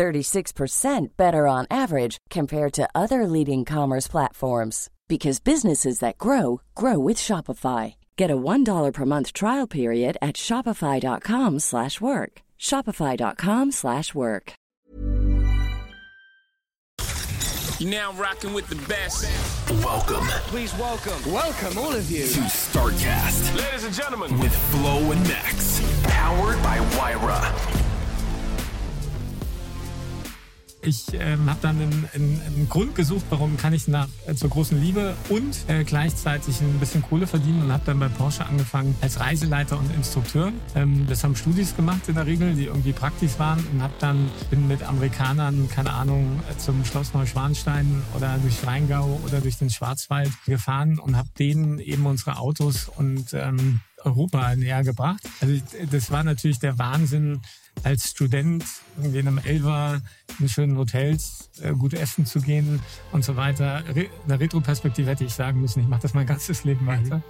36% better on average compared to other leading commerce platforms because businesses that grow grow with Shopify. Get a $1 per month trial period at shopify.com/work. shopify.com/work. You're now rocking with the best. Welcome Please welcome, welcome all of you. to StarCast Ladies and gentlemen, with Flo and Max. Powered by Wyra. Ich ähm, habe dann einen, einen, einen Grund gesucht, warum kann ich nach äh, zur großen Liebe und äh, gleichzeitig ein bisschen Kohle verdienen und habe dann bei Porsche angefangen als Reiseleiter und Instrukteur. Ähm, das haben Studis gemacht in der Regel, die irgendwie praktisch waren und habe dann bin mit Amerikanern keine Ahnung zum Schloss Neuschwanstein oder durch Rheingau oder durch den Schwarzwald gefahren und habe denen eben unsere Autos und ähm, Europa näher gebracht. Also das war natürlich der Wahnsinn, als Student irgendwie in einem Elver in schönen Hotels äh, gut essen zu gehen und so weiter. Re in der Retroperspektive hätte ich sagen müssen, ich mache das mein ganzes Leben weiter.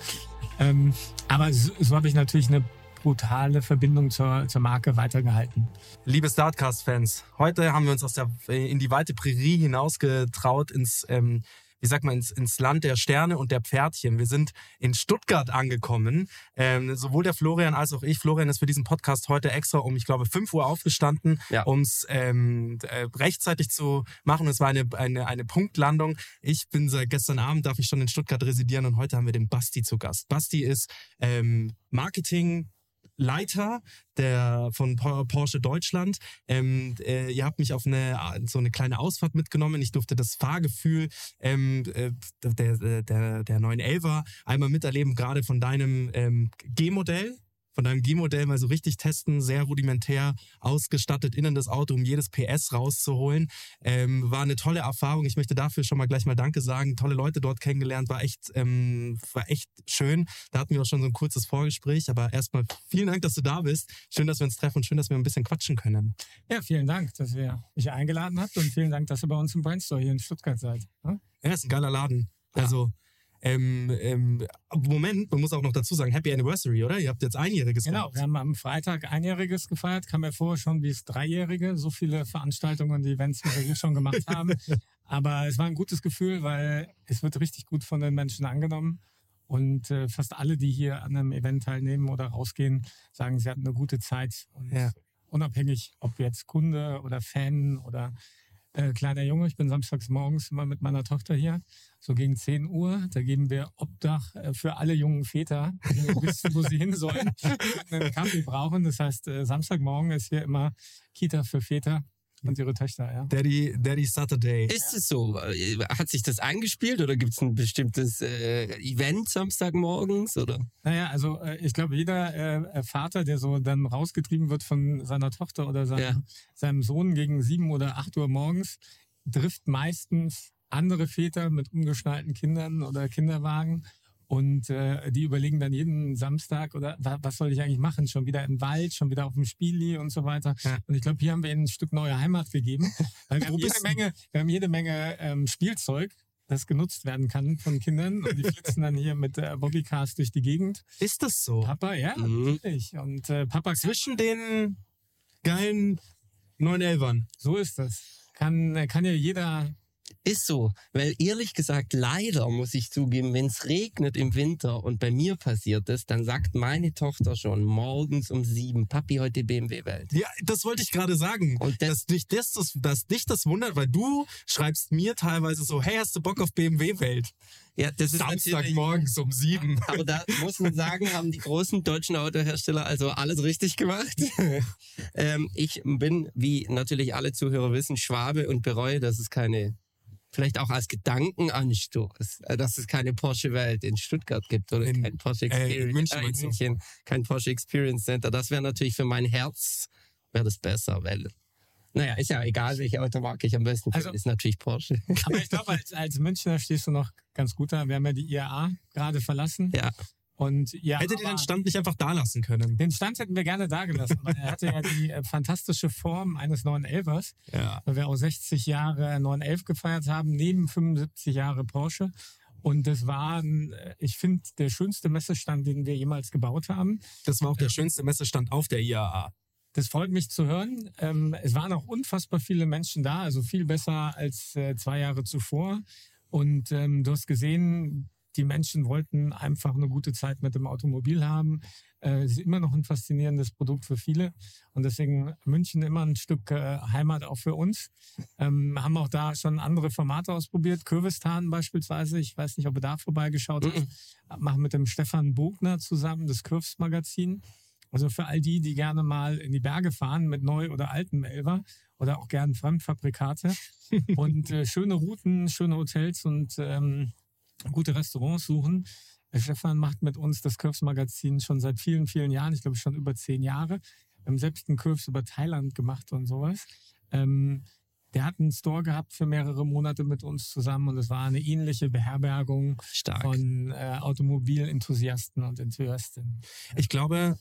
Ähm, aber so, so habe ich natürlich eine brutale Verbindung zur, zur Marke weitergehalten. Liebe Startcast-Fans, heute haben wir uns aus der, in die weite Prärie hinausgetraut ins, ähm, wie sagt man, ins, ins Land der Sterne und der Pferdchen. Wir sind in Stuttgart angekommen. Ähm, sowohl der Florian als auch ich. Florian ist für diesen Podcast heute extra um, ich glaube, 5 Uhr aufgestanden, Ja. um es ähm, äh, rechtzeitig zu machen. Es war eine, eine, eine Punktlandung. Ich bin seit gestern Abend, darf ich schon in Stuttgart residieren und heute haben wir den Basti zu Gast. Basti ist ähm, Marketing. Leiter der von Por- Porsche Deutschland. Ähm, äh, ihr habt mich auf eine so eine kleine Ausfahrt mitgenommen. Ich durfte das Fahrgefühl ähm, äh, der, der, der, der 911er einmal miterleben, gerade von deinem ähm, G-Modell. Von deinem G-Modell mal so richtig testen, sehr rudimentär ausgestattet innen das Auto, um jedes PS rauszuholen. Ähm, war eine tolle Erfahrung. Ich möchte dafür schon mal gleich mal Danke sagen. Tolle Leute dort kennengelernt, war echt, ähm, war echt schön. Da hatten wir auch schon so ein kurzes Vorgespräch. Aber erstmal vielen Dank, dass du da bist. Schön, dass wir uns treffen und schön, dass wir ein bisschen quatschen können. Ja, vielen Dank, dass ihr mich eingeladen habt und vielen Dank, dass ihr bei uns im Brandstore hier in Stuttgart seid. Ja? Ja, ist ein geiler Laden. Also, ähm, ähm, Moment, man muss auch noch dazu sagen, Happy Anniversary, oder? Ihr habt jetzt einjähriges Genau, gehabt. wir haben am Freitag Einjähriges gefeiert, kam mir vor schon wie es Dreijährige, so viele Veranstaltungen und Events, wie wir hier schon gemacht haben. Aber es war ein gutes Gefühl, weil es wird richtig gut von den Menschen angenommen. Und äh, fast alle, die hier an einem Event teilnehmen oder rausgehen, sagen, sie hatten eine gute Zeit. Und Ja. unabhängig, ob jetzt Kunde oder Fan oder äh, kleiner Junge, ich bin samstags morgens immer mit meiner Tochter hier, so gegen 10 Uhr. Da geben wir Obdach äh, für alle jungen Väter, die wissen, wo sie hin sollen, einen Kaffee brauchen. Das heißt, äh, Samstagmorgen ist hier immer Kita für Väter und ihre Töchter. Ja. Daddy, Daddy Saturday. Ist es so? Äh, Hat sich das eingespielt oder gibt es ein bestimmtes äh, Event Samstagmorgens? Oder? Naja, also äh, ich glaube, jeder äh, Vater, der so dann rausgetrieben wird von seiner Tochter oder seinem, Ja. seinem Sohn gegen sieben oder acht Uhr morgens, trifft meistens andere Väter mit umgeschnallten Kindern oder Kinderwagen. Und äh, die überlegen dann jeden Samstag oder wa was soll ich eigentlich machen? Schon wieder im Wald, schon wieder auf dem Spieli und so weiter. Ja. Und ich glaube, hier haben wir ihnen ein Stück neue Heimat gegeben. Weil wir, haben jede? Menge, wir haben jede Menge ähm, Spielzeug, das genutzt werden kann von Kindern. Und die flitzen dann hier mit äh, Bobbycars durch die Gegend. Ist das so? Papa, ja, Mhm. natürlich. Und äh, Papa, Zwischen den geilen 911ern. so ist das. Kann, äh, kann ja jeder. Ist so, weil ehrlich gesagt, leider muss ich zugeben, wenn es regnet im Winter und bei mir passiert das, dann sagt meine Tochter schon morgens um sieben, Papi, heute BMW-Welt. Ja, das wollte ich gerade sagen. Und das- dass, dich das, das, dass dich das wundert, weil du schreibst mir teilweise so, hey, hast du Bock auf BMW-Welt? Ja, das ist Samstagmorgens um sieben. Aber da muss man sagen, haben die großen deutschen Autohersteller also alles richtig gemacht. ähm, ich bin, wie natürlich alle Zuhörer wissen, Schwabe und bereue, dass es keine, vielleicht auch als Gedankenanstoß, äh, dass es keine Porsche-Welt in Stuttgart gibt oder In- kein Porsche äh, in Experience, München äh, in? München, kein Porsche Experience Center. Das wäre natürlich für mein Herz, wäre das besser, weil Naja, ist ja egal, welche Automarke ich am besten finde, Also- ist natürlich Porsche. Aber ich glaube, als, als Münchner stehst du noch ganz gut da. Wir haben ja die IAA gerade verlassen. ja. Und ja, Hättet ihr den Stand nicht einfach da lassen können? den Stand hätten wir gerne da gelassen, weil er hatte ja die äh, fantastische Form eines 911ers, Ja. weil wir auch 60 Jahre 911 gefeiert haben, neben 75 Jahre Porsche. Und das war, äh, ich finde, der schönste Messestand, den wir jemals gebaut haben. Das war auch der schönste Messestand auf der IAA. Das freut mich zu hören. Ähm, es waren auch unfassbar viele Menschen da, also viel besser als äh, zwei Jahre zuvor. Und ähm, du hast gesehen, die Menschen wollten einfach eine gute Zeit mit dem Automobil haben. Äh, es ist immer noch ein faszinierendes Produkt für viele. Und deswegen München immer ein Stück äh, Heimat auch für uns. Ähm, haben auch da schon andere Formate ausprobiert. Kürbistan beispielsweise. Ich weiß nicht, ob ihr da vorbeigeschaut habt. Machen mit dem Stefan Bogner zusammen das Kürbs-Magazin. Also für all die, die gerne mal in die Berge fahren mit neu oder alten Elver oder auch gern Fremdfabrikate und äh, schöne Routen, schöne Hotels und ähm, gute Restaurants suchen. Der Stefan macht mit uns das Curves-Magazin schon seit vielen, vielen Jahren. Ich glaube schon über zehn Jahre. Wir haben selbst einen Curves über Thailand gemacht und sowas. Ähm, der hat einen Store gehabt für mehrere Monate mit uns zusammen und es war eine ähnliche Beherbergung Stark. von äh, Automobilenthusiasten und Enthusiastinnen. Ich glaube,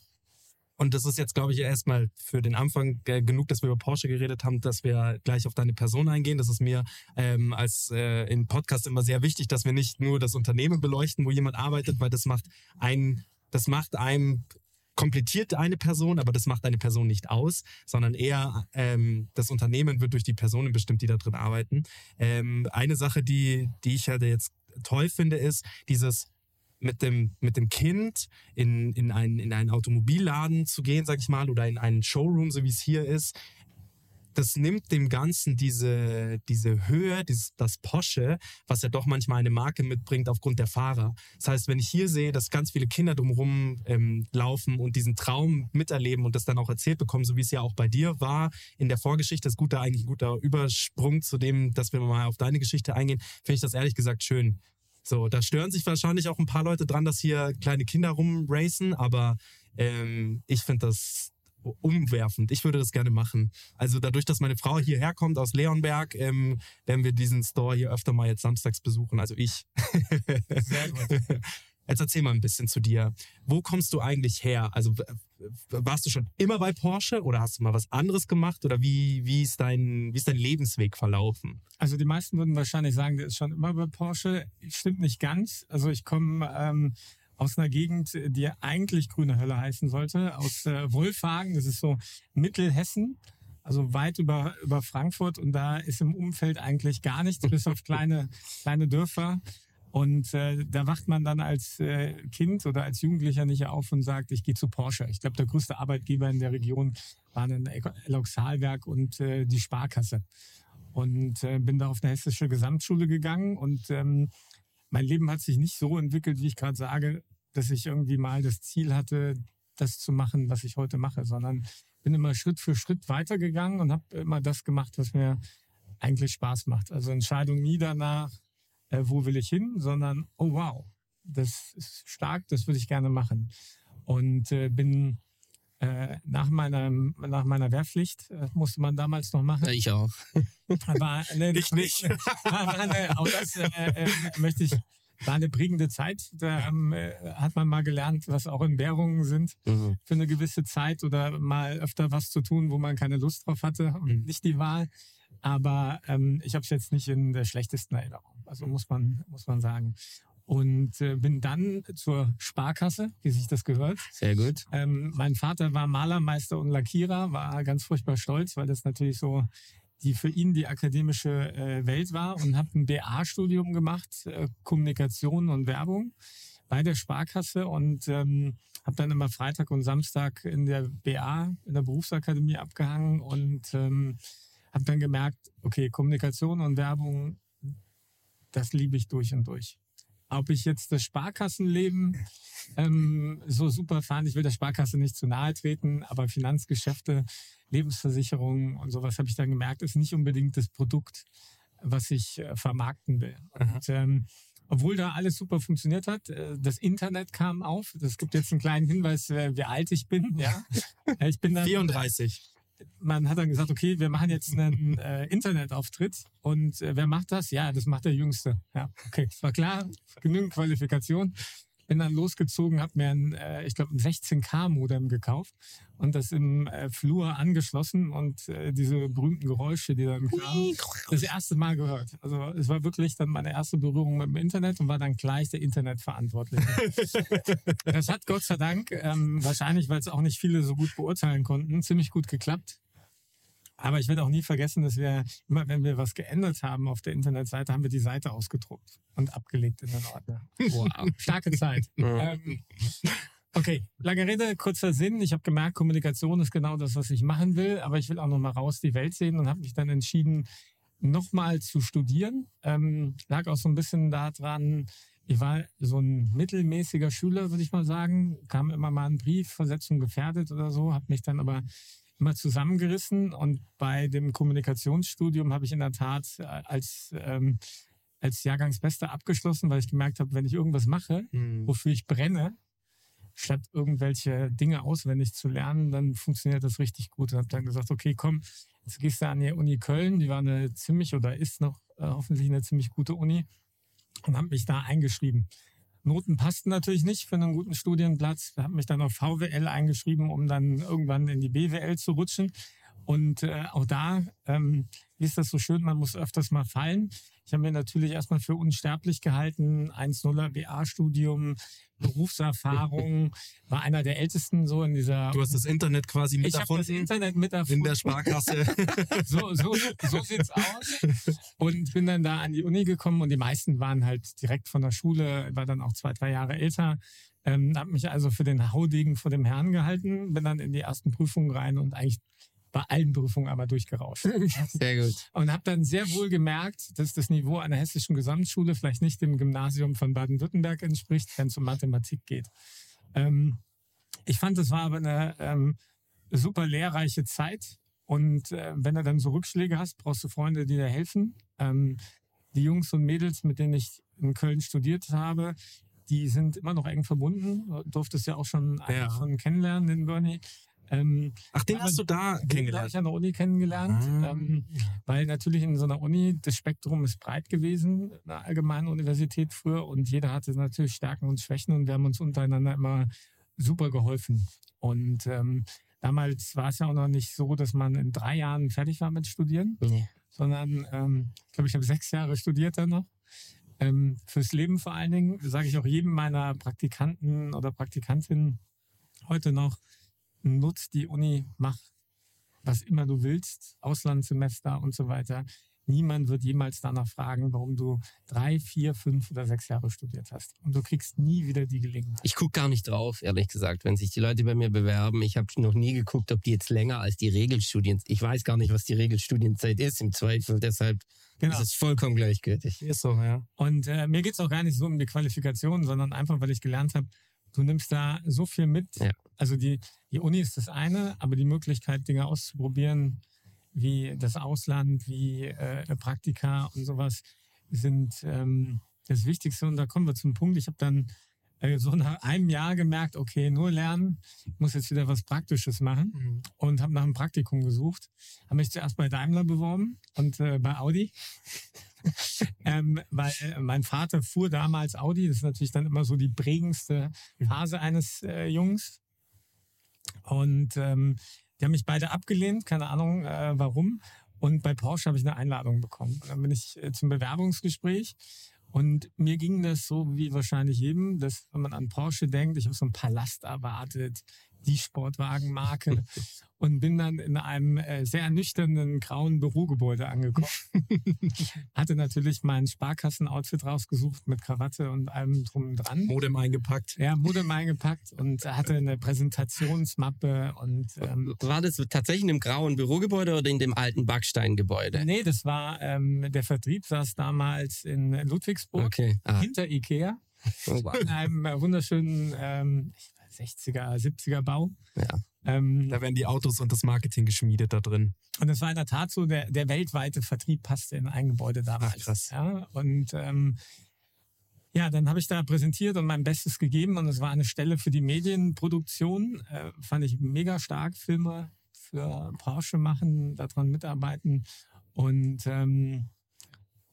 und das ist jetzt, glaube ich, erstmal für den Anfang genug, dass wir über Porsche geredet haben, dass wir gleich auf deine Person eingehen. Das ist mir ähm, als äh, in Podcast immer sehr wichtig, dass wir nicht nur das Unternehmen beleuchten, wo jemand arbeitet, weil das macht ein, das macht einem komplettiert eine Person, aber das macht eine Person nicht aus, sondern eher ähm, das Unternehmen wird durch die Personen bestimmt, die da drin arbeiten. Ähm, eine Sache, die, die ich halt jetzt toll finde, ist dieses mit dem, mit dem Kind in, in, einen, in einen Automobilladen zu gehen, sag ich mal, oder in einen Showroom, so wie es hier ist, das nimmt dem Ganzen diese, diese Höhe, dieses, das Porsche, was ja doch manchmal eine Marke mitbringt aufgrund der Fahrer. Das heißt, wenn ich hier sehe, dass ganz viele Kinder drumherum ähm, laufen und diesen Traum miterleben und das dann auch erzählt bekommen, so wie es ja auch bei dir war in der Vorgeschichte, ist gut, da eigentlich ein guter Übersprung zu dem, dass wir mal auf deine Geschichte eingehen, finde ich das ehrlich gesagt schön. So, da stören sich wahrscheinlich auch ein paar Leute dran, dass hier kleine Kinder rumracen, aber ähm, ich finde das umwerfend. Ich würde das gerne machen. Also dadurch, dass meine Frau hierher kommt aus Leonberg, ähm, werden wir diesen Store hier öfter mal jetzt samstags besuchen. Also ich. Sehr gut. Jetzt erzähl mal ein bisschen zu dir. Wo kommst du eigentlich her? Also warst du schon immer bei Porsche oder hast du mal was anderes gemacht oder wie, wie, ist, dein, wie ist dein Lebensweg verlaufen? Also die meisten würden wahrscheinlich sagen, der ist schon immer bei Porsche. Stimmt nicht ganz. Also ich komme ähm, aus einer Gegend, die eigentlich grüne Hölle heißen sollte, aus äh, Wolfhagen. Das ist so Mittelhessen, also weit über, über Frankfurt. Und da ist im Umfeld eigentlich gar nichts, bis auf kleine, kleine Dörfer. Und äh, da wacht man dann als äh, Kind oder als Jugendlicher nicht auf und sagt, ich gehe zu Porsche. Ich glaube, der größte Arbeitgeber in der Region war ein Eloxalwerk und äh, die Sparkasse und äh, bin da auf eine hessische Gesamtschule gegangen und ähm, mein Leben hat sich nicht so entwickelt, wie ich gerade sage, dass ich irgendwie mal das Ziel hatte, das zu machen, was ich heute mache, sondern bin immer Schritt für Schritt weitergegangen und habe immer das gemacht, was mir eigentlich Spaß macht. Also Entscheidung nie danach, äh, wo will ich hin, sondern oh wow, das ist stark, das würde ich gerne machen. Und äh, bin äh, nach meiner nach meiner Wehrpflicht äh, musste man damals noch machen. Ja, ich auch. War, ne, Ich nicht. War, war eine, auch das äh, äh, möchte ich. War eine prägende Zeit. Da ähm, äh, hat man mal gelernt, was auch in Währungen sind Mhm. für eine gewisse Zeit oder mal öfter was zu tun, wo man keine Lust drauf hatte und Mhm. nicht die Wahl. Aber ähm, ich habe es jetzt nicht in der schlechtesten Erinnerung. Also muss man muss man sagen. Und äh, bin dann zur Sparkasse, wie sich das gehört, Sehr gut. ähm, mein Vater war Malermeister und Lackierer, war ganz furchtbar stolz, weil das natürlich so die für ihn die akademische äh, Welt war und habe ein BA-Studium gemacht, äh, Kommunikation und Werbung bei der Sparkasse und ähm, habe dann immer Freitag und Samstag in der BA, in der Berufsakademie abgehangen und ähm, habe dann gemerkt, okay, Kommunikation und Werbung, das liebe ich durch und durch. Ob ich jetzt das Sparkassenleben ähm, so super fand, ich will der Sparkasse nicht zu nahe treten, aber Finanzgeschäfte, Lebensversicherungen und sowas habe ich dann gemerkt, ist nicht unbedingt das Produkt, was ich äh, vermarkten will. Und, ähm, obwohl da alles super funktioniert hat, äh, das Internet kam auf. Das gibt jetzt einen kleinen Hinweis, wie alt ich bin. Ja, ich bin dann 34. man hat dann gesagt, okay, wir machen jetzt einen äh, Internetauftritt und äh, wer macht das? Ja, das macht der Jüngste. Ja, okay, es war klar, genügend Qualifikation. Bin dann losgezogen, habe mir ein, äh, ich glaube, ein 16K-Modem gekauft und das im äh, Flur angeschlossen und äh, diese berühmten Geräusche, die dann kamen, das erste Mal gehört. Also es war wirklich dann meine erste Berührung mit dem Internet und war dann gleich der Internetverantwortliche. das hat Gott sei Dank, ähm, wahrscheinlich, weil es auch nicht viele so gut beurteilen konnten, ziemlich gut geklappt. Aber ich werde auch nie vergessen, dass wir immer, wenn wir was geändert haben auf der Internetseite, haben wir die Seite ausgedruckt und abgelegt in den Ordner. Wow, starke Zeit. ähm, okay, lange Rede, kurzer Sinn. Ich habe gemerkt, Kommunikation ist genau das, was ich machen will, aber ich will auch noch mal raus die Welt sehen und habe mich dann entschieden, nochmal zu studieren. Ähm, lag auch so ein bisschen daran, ich war so ein mittelmäßiger Schüler, würde ich mal sagen. Kam immer mal ein Brief, Versetzung gefährdet oder so, habe mich dann aber immer zusammengerissen und bei dem Kommunikationsstudium habe ich in der Tat äh, als ähm, als Jahrgangsbester abgeschlossen, weil ich gemerkt habe, wenn ich irgendwas mache, Mhm. wofür ich brenne, statt irgendwelche Dinge auswendig zu lernen, dann funktioniert das richtig gut. Und habe dann gesagt, okay, komm, jetzt gehst du an die Uni Köln, die war eine ziemlich oder ist noch äh, hoffentlich eine ziemlich gute Uni und habe mich da eingeschrieben. Noten passten natürlich nicht für einen guten Studienplatz. Habe mich dann auf VWL eingeschrieben, um dann irgendwann in die BWL zu rutschen. Und äh, auch da, ähm, ist das so schön, man muss öfters mal fallen. Ich habe mir natürlich erstmal für unsterblich gehalten, 1-0er BA-Studium, Berufserfahrung, war einer der ältesten so in dieser... Du hast das Internet quasi mit ich habe das erfunden Internet mit erfunden. in der Sparkasse. so, so, so sieht's aus. Und bin dann da an die Uni gekommen und die meisten waren halt direkt von der Schule, war dann auch zwei, drei Jahre älter. Ähm, habe mich also für den Haudegen vor dem Herrn gehalten, bin dann in die ersten Prüfungen rein und eigentlich bei allen Prüfungen aber durchgerauscht. Sehr gut. Und habe dann sehr wohl gemerkt, dass das Niveau einer hessischen Gesamtschule vielleicht nicht dem Gymnasium von Baden-Württemberg entspricht, wenn es um Mathematik geht. Ähm, ich fand, das war aber eine ähm, super lehrreiche Zeit. Und äh, wenn du dann so Rückschläge hast, brauchst du Freunde, die dir helfen. Ähm, die Jungs und Mädels, mit denen ich in Köln studiert habe, die sind immer noch eng verbunden. Du durftest ja auch schon einen Ja. von kennenlernen, den Bernie. Ähm, Ach, den hast du da den habe kennengelernt. ich an der Uni kennengelernt, Ah. ähm, weil natürlich in so einer Uni das Spektrum ist breit gewesen, in einer allgemeinen Universität früher und jeder hatte natürlich Stärken und Schwächen und wir haben uns untereinander immer super geholfen. Und ähm, damals war es ja auch noch nicht so, dass man in drei Jahren fertig war mit Studieren, Nee. sondern ähm, ich glaube, ich habe sechs Jahre studiert dann noch. Ähm, fürs Leben vor allen Dingen, sage ich auch jedem meiner Praktikanten oder Praktikantinnen heute noch, nutz die Uni, mach was immer du willst, Auslandssemester und so weiter. Niemand wird jemals danach fragen, warum du drei, vier, fünf oder sechs Jahre studiert hast. Und du kriegst nie wieder die Gelegenheit. Ich gucke gar nicht drauf, ehrlich gesagt, wenn sich die Leute bei mir bewerben. Ich habe noch nie geguckt, ob die jetzt länger als die Regelstudien. Ich weiß gar nicht, was die Regelstudienzeit ist im Zweifel. Deshalb Genau. ist es vollkommen gleichgültig. Ist so, ja. Und äh, mir geht's auch gar nicht so um die Qualifikation, sondern einfach, weil ich gelernt habe, du nimmst da so viel mit. Ja. Also die, die Uni ist das eine, aber die Möglichkeit, Dinge auszuprobieren, wie das Ausland, wie äh, Praktika und sowas, sind ähm, das Wichtigste. Und da kommen wir zum Punkt. Ich habe dann so nach einem Jahr gemerkt, okay, nur lernen, ich muss jetzt wieder was Praktisches machen Mhm. und habe nach einem Praktikum gesucht. Habe mich zuerst bei Daimler beworben und äh, bei Audi. ähm, weil äh, mein Vater fuhr damals Audi. Das ist natürlich dann immer so die prägendste Phase eines äh, Jungs. Und ähm, die haben mich beide abgelehnt, keine Ahnung äh, warum. Und bei Porsche habe ich eine Einladung bekommen. Und dann bin ich äh, zum Bewerbungsgespräch. Und mir ging das so wie wahrscheinlich jedem, dass wenn man an Porsche denkt, ich habe so einen Palast erwartet, die Sportwagenmarke und bin dann in einem äh, sehr nüchternen grauen Bürogebäude angekommen. Hatte natürlich mein Sparkassen-Outfit rausgesucht mit Krawatte und allem drum und dran. Modem eingepackt. Ja, Modem eingepackt und hatte eine Präsentationsmappe und ähm, War das tatsächlich in einem grauen Bürogebäude oder in dem alten Backsteingebäude? nee, das war ähm, der Vertrieb saß damals in Ludwigsburg Okay. Ah. hinter Ikea Oh, wow. in einem äh, wunderschönen ähm, ich 60er, 70er Bau. Ja. Ähm, Da werden die Autos und das Marketing geschmiedet da drin. Und es war in der Tat so, der, der weltweite Vertrieb passte in ein Gebäude damals. Ach, krass. Ja, und ähm, ja, dann habe ich da präsentiert und mein Bestes gegeben und es war eine Stelle für die Medienproduktion. Äh, fand ich mega stark, Filme, für Porsche machen, daran mitarbeiten. Und ähm,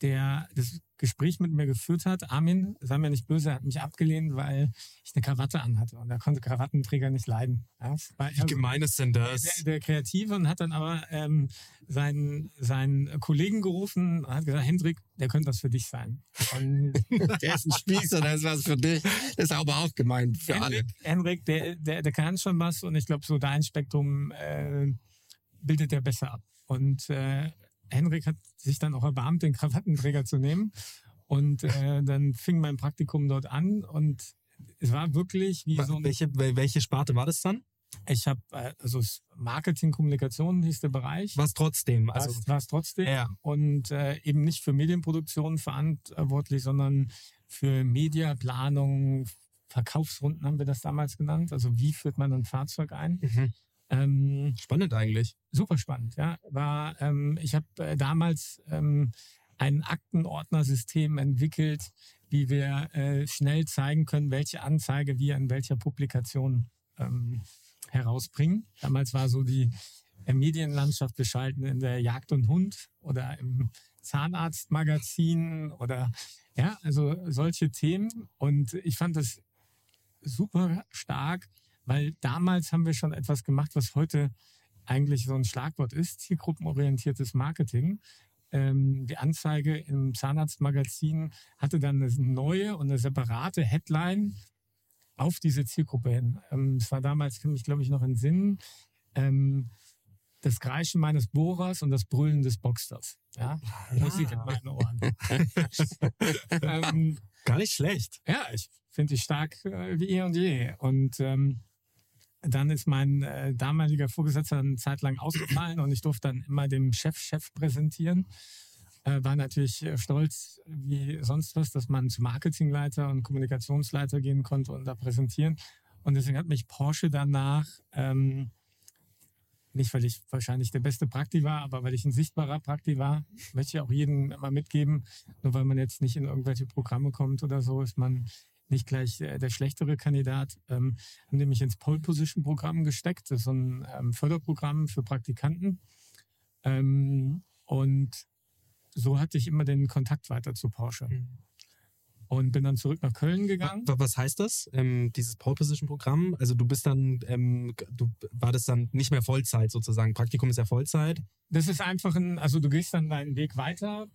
der das Gespräch mit mir geführt hat, Armin, sei mir nicht böse, hat mich abgelehnt, weil ich eine Krawatte anhatte. Und er konnte Krawattenträger nicht leiden. Ja, Wie eher- gemein ist denn das? der, der Kreative und hat dann aber ähm, seinen, seinen Kollegen gerufen und hat gesagt, Hendrik, der könnte was für dich sein. Und Der ist ein Spießer, das ist was für dich. Das ist aber auch gemein für alle. Henrik, Henrik der, der, der kann schon was und ich glaube, so dein Spektrum äh, bildet er besser ab. Und äh, Henrik hat sich dann auch erbarmt, den Krawattenträger zu nehmen. Und äh, dann fing mein Praktikum dort an und es war wirklich wie so ein welche, wel- welche Sparte war das dann? Ich habe, äh, also Marketing, Kommunikation hieß der Bereich. Was trotzdem? Also, war es trotzdem. Ja. Und äh, eben nicht für Medienproduktion verantwortlich, sondern für Mediaplanung, Verkaufsrunden haben wir das damals genannt. Also wie führt man ein Fahrzeug ein? Mhm. Ähm, spannend eigentlich. super spannend, ja. War, ähm, ich habe äh, damals ähm, ein Aktenordnersystem entwickelt, wie wir äh, schnell zeigen können, welche Anzeige wir in welcher Publikation ähm, herausbringen. Damals war so die äh, Medienlandschaft, wir schalten in der Jagd und Hund oder im Zahnarztmagazin oder ja, also solche Themen. Und ich fand das super stark, weil damals haben wir schon etwas gemacht, was heute eigentlich so ein Schlagwort ist, zielgruppenorientiertes Marketing. Ähm, die Anzeige im Zahnarztmagazin hatte dann eine neue und eine separate Headline auf diese Zielgruppe hin. Ähm, es war damals, kann mich glaube ich noch in Sinn, ähm, das Kreischen meines Bohrers und das Brüllen des Boxers. Ja, Musik in meinen Ohren. ähm, Gar nicht schlecht. ja, ich finde die stark äh, wie eh und je. Und ähm, dann ist mein äh, damaliger Vorgesetzter eine Zeit lang ausgefallen und ich durfte dann immer dem Chef-Chef präsentieren. Äh, war natürlich äh, stolz wie sonst was, dass man zu Marketingleiter und Kommunikationsleiter gehen konnte und da präsentieren. Und deswegen hat mich Porsche danach, ähm, nicht weil ich wahrscheinlich der beste Prakti war, aber weil ich ein sichtbarer Prakti war, möchte ich auch jedem immer mitgeben, nur weil man jetzt nicht in irgendwelche Programme kommt oder so, ist man nicht gleich äh, der schlechtere Kandidat. Ähm, haben die mich ins Pole Position Programm gesteckt. Das ist so ein ähm, Förderprogramm für Praktikanten. Ähm, und so hatte ich immer den Kontakt weiter zu Porsche. Und bin dann zurück nach Köln gegangen. Wa- Was heißt das? Ähm, dieses Pole Position Programm? Also du bist dann, ähm, du war das dann nicht mehr Vollzeit sozusagen. Praktikum ist ja Vollzeit. Das ist einfach ein, also du gehst dann deinen Weg weiter.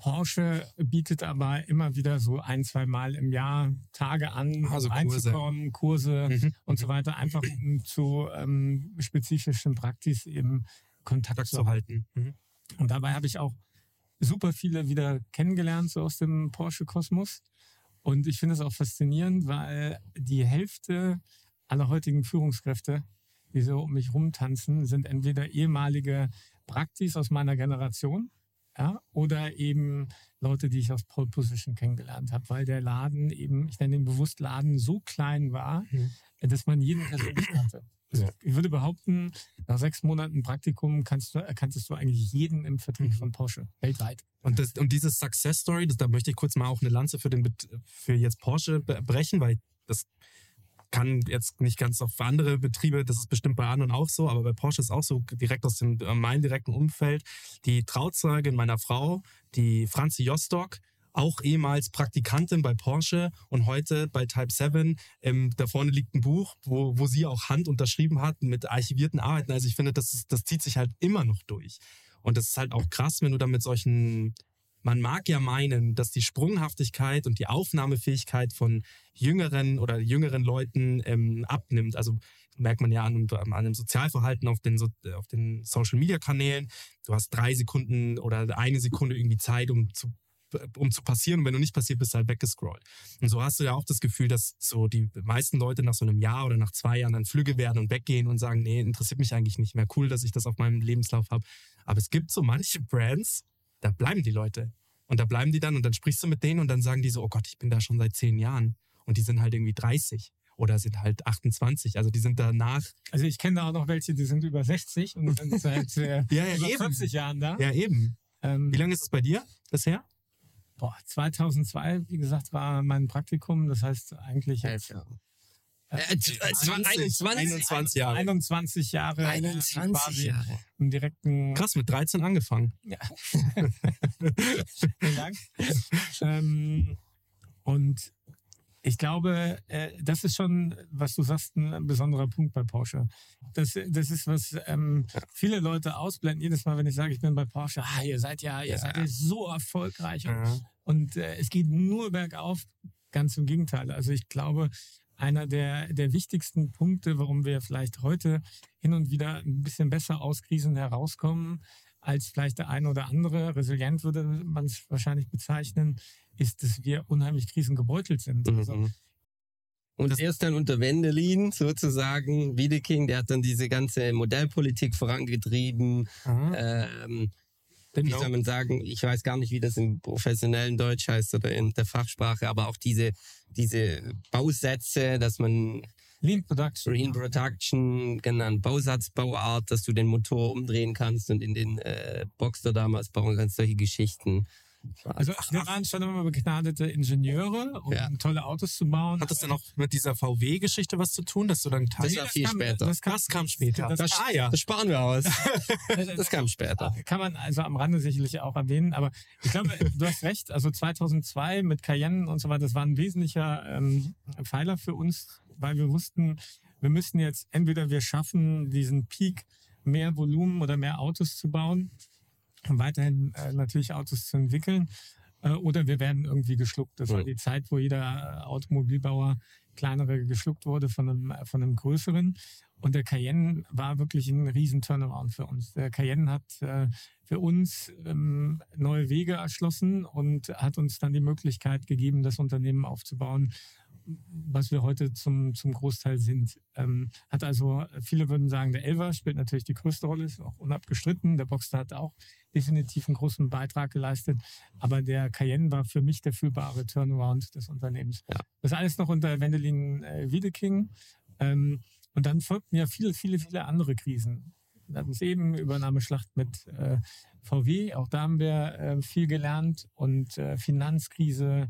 Porsche bietet aber immer wieder so ein, zwei Mal im Jahr Tage an, Also um Kurse. einzukommen, Kurse Mhm. und so weiter, einfach um zu ähm, spezifischen Praktis eben Kontakt Kontakt zu zu halten. Mhm. Und dabei habe ich auch super viele wieder kennengelernt, so aus dem Porsche-Kosmos. Und ich finde es auch faszinierend, weil die Hälfte aller heutigen Führungskräfte, die so um mich rumtanzen, sind entweder ehemalige Praktis aus meiner Generation ja, oder eben Leute, die ich aus Pole Position kennengelernt habe, weil der Laden eben, ich nenne ihn bewusst Laden, so klein war, Mhm. dass man jeden persönlich kannte. Also Ja. Ich würde behaupten, nach sechs Monaten Praktikum kannst du, kanntest du eigentlich jeden im Vertrieb Mhm. von Porsche, weltweit. Und, das, und diese Success Story, das, da möchte ich kurz mal auch eine Lanze für, den, für jetzt Porsche brechen, weil das kann jetzt nicht ganz auf andere Betriebe, das ist bestimmt bei anderen auch so, aber bei Porsche ist auch so direkt aus dem äh, meinem direkten Umfeld. Die Trauzeugin meiner Frau, die Franzi Jostock, auch ehemals Praktikantin bei Porsche und heute bei Type 7. Ähm, da vorne liegt ein Buch, wo, wo sie auch Hand unterschrieben hat mit archivierten Arbeiten. Also ich finde, das, ist, das zieht sich halt immer noch durch. Und das ist halt auch krass, wenn du da mit solchen man mag ja meinen, dass die Sprunghaftigkeit und die Aufnahmefähigkeit von jüngeren oder jüngeren Leuten ähm, abnimmt. Also merkt man ja an, an dem Sozialverhalten auf den, so, auf den Social-Media-Kanälen. Du hast drei Sekunden oder eine Sekunde irgendwie Zeit, um zu um zu passieren und wenn du nicht passiert bist, halt weggescrollt. Und so hast du ja auch das Gefühl, dass so die meisten Leute nach so einem Jahr oder nach zwei Jahren dann Flügge werden und weggehen und sagen, nee, interessiert mich eigentlich nicht mehr. Cool, dass ich das auf meinem Lebenslauf habe. Aber es gibt so manche Brands, da bleiben die Leute. Und da bleiben die dann und dann sprichst du mit denen und dann sagen die so, oh Gott, ich bin da schon seit zehn Jahren. Und die sind halt irgendwie 30 oder sind halt 28. Also die sind danach, Also ich kenne da auch noch welche, die sind über 60 und sind seit äh, Ja, ja, über eben. 40 Jahren da. ja eben. Ähm, Wie lange ist es bei dir bisher? boah, 2002, wie gesagt, war mein Praktikum. Das heißt eigentlich Elf jetzt Jahre. Äh, z- äh, 21. 21 Jahre. 21 Jahre. äh, 21 quasi Jahre. Im direkten. Krass, mit 13 angefangen. Ja. Vielen Dank. ähm, und ich glaube, äh, das ist schon, was du sagst, ein besonderer Punkt bei Porsche. Das, das ist, was ähm, viele Leute ausblenden. Jedes Mal, wenn ich sage, ich bin bei Porsche, ah, ihr seid ja, ihr seid ja so erfolgreich. Und, und äh, es geht nur bergauf. Ganz im Gegenteil. Also ich glaube, einer der, der wichtigsten Punkte, warum wir vielleicht heute hin und wieder ein bisschen besser aus Krisen herauskommen, als vielleicht der eine oder andere, resilient würde man es wahrscheinlich bezeichnen, ist, dass wir unheimlich krisengebeutelt sind. Also, Mhm. Und erst dann unter Wendelin sozusagen, Wiedeking, der hat dann diese ganze Modellpolitik vorangetrieben. Ähm, wie Genau. soll man sagen, ich weiß gar nicht, wie das im professionellen Deutsch heißt oder in der Fachsprache, aber auch diese, diese Bausätze, dass man Lean Production. Green Production, genannt Bausatzbauart, dass du den Motor umdrehen kannst und in den äh, Boxster damals bauen kannst, solche Geschichten. Also wir waren schon immer begnadete Ingenieure, um Ja. tolle Autos zu bauen. Hat das dann auch mit dieser VW-Geschichte was zu tun, dass du dann Das war viel später. Das kam, Das kam später. Das, Das, ah ja. das sparen wir aus. Das kam später. kann man also am Rande sicherlich auch erwähnen. Aber ich glaube, du hast recht. Also 2002 mit Cayenne und so weiter, das war ein wesentlicher ähm, Pfeiler für uns, weil wir wussten, wir müssen jetzt entweder wir schaffen diesen Peak, mehr Volumen oder mehr Autos zu bauen, weiterhin äh, natürlich Autos zu entwickeln, äh, oder wir werden irgendwie geschluckt. Das war die Zeit, wo jeder äh, Automobilbauer kleinere geschluckt wurde von einem, äh, von einem größeren. Und der Cayenne war wirklich ein riesen Turnaround für uns. Der Cayenne hat äh, für uns ähm, neue Wege erschlossen und hat uns dann die Möglichkeit gegeben, das Unternehmen aufzubauen, was wir heute zum, zum Großteil sind. Ähm, hat also, viele würden sagen, der Elva spielt natürlich die größte Rolle, ist auch unabgestritten. Der Boxster hat auch definitiv einen großen Beitrag geleistet. Aber der Cayenne war für mich der fühlbare Turnaround des Unternehmens. Ja. Das alles noch unter Wendelin äh, Wiedeking. Ähm, und dann folgten ja viele, viele, viele andere Krisen. Wir hatten es eben, Übernahmeschlacht mit äh, VW, auch da haben wir äh, viel gelernt und äh, Finanzkrise,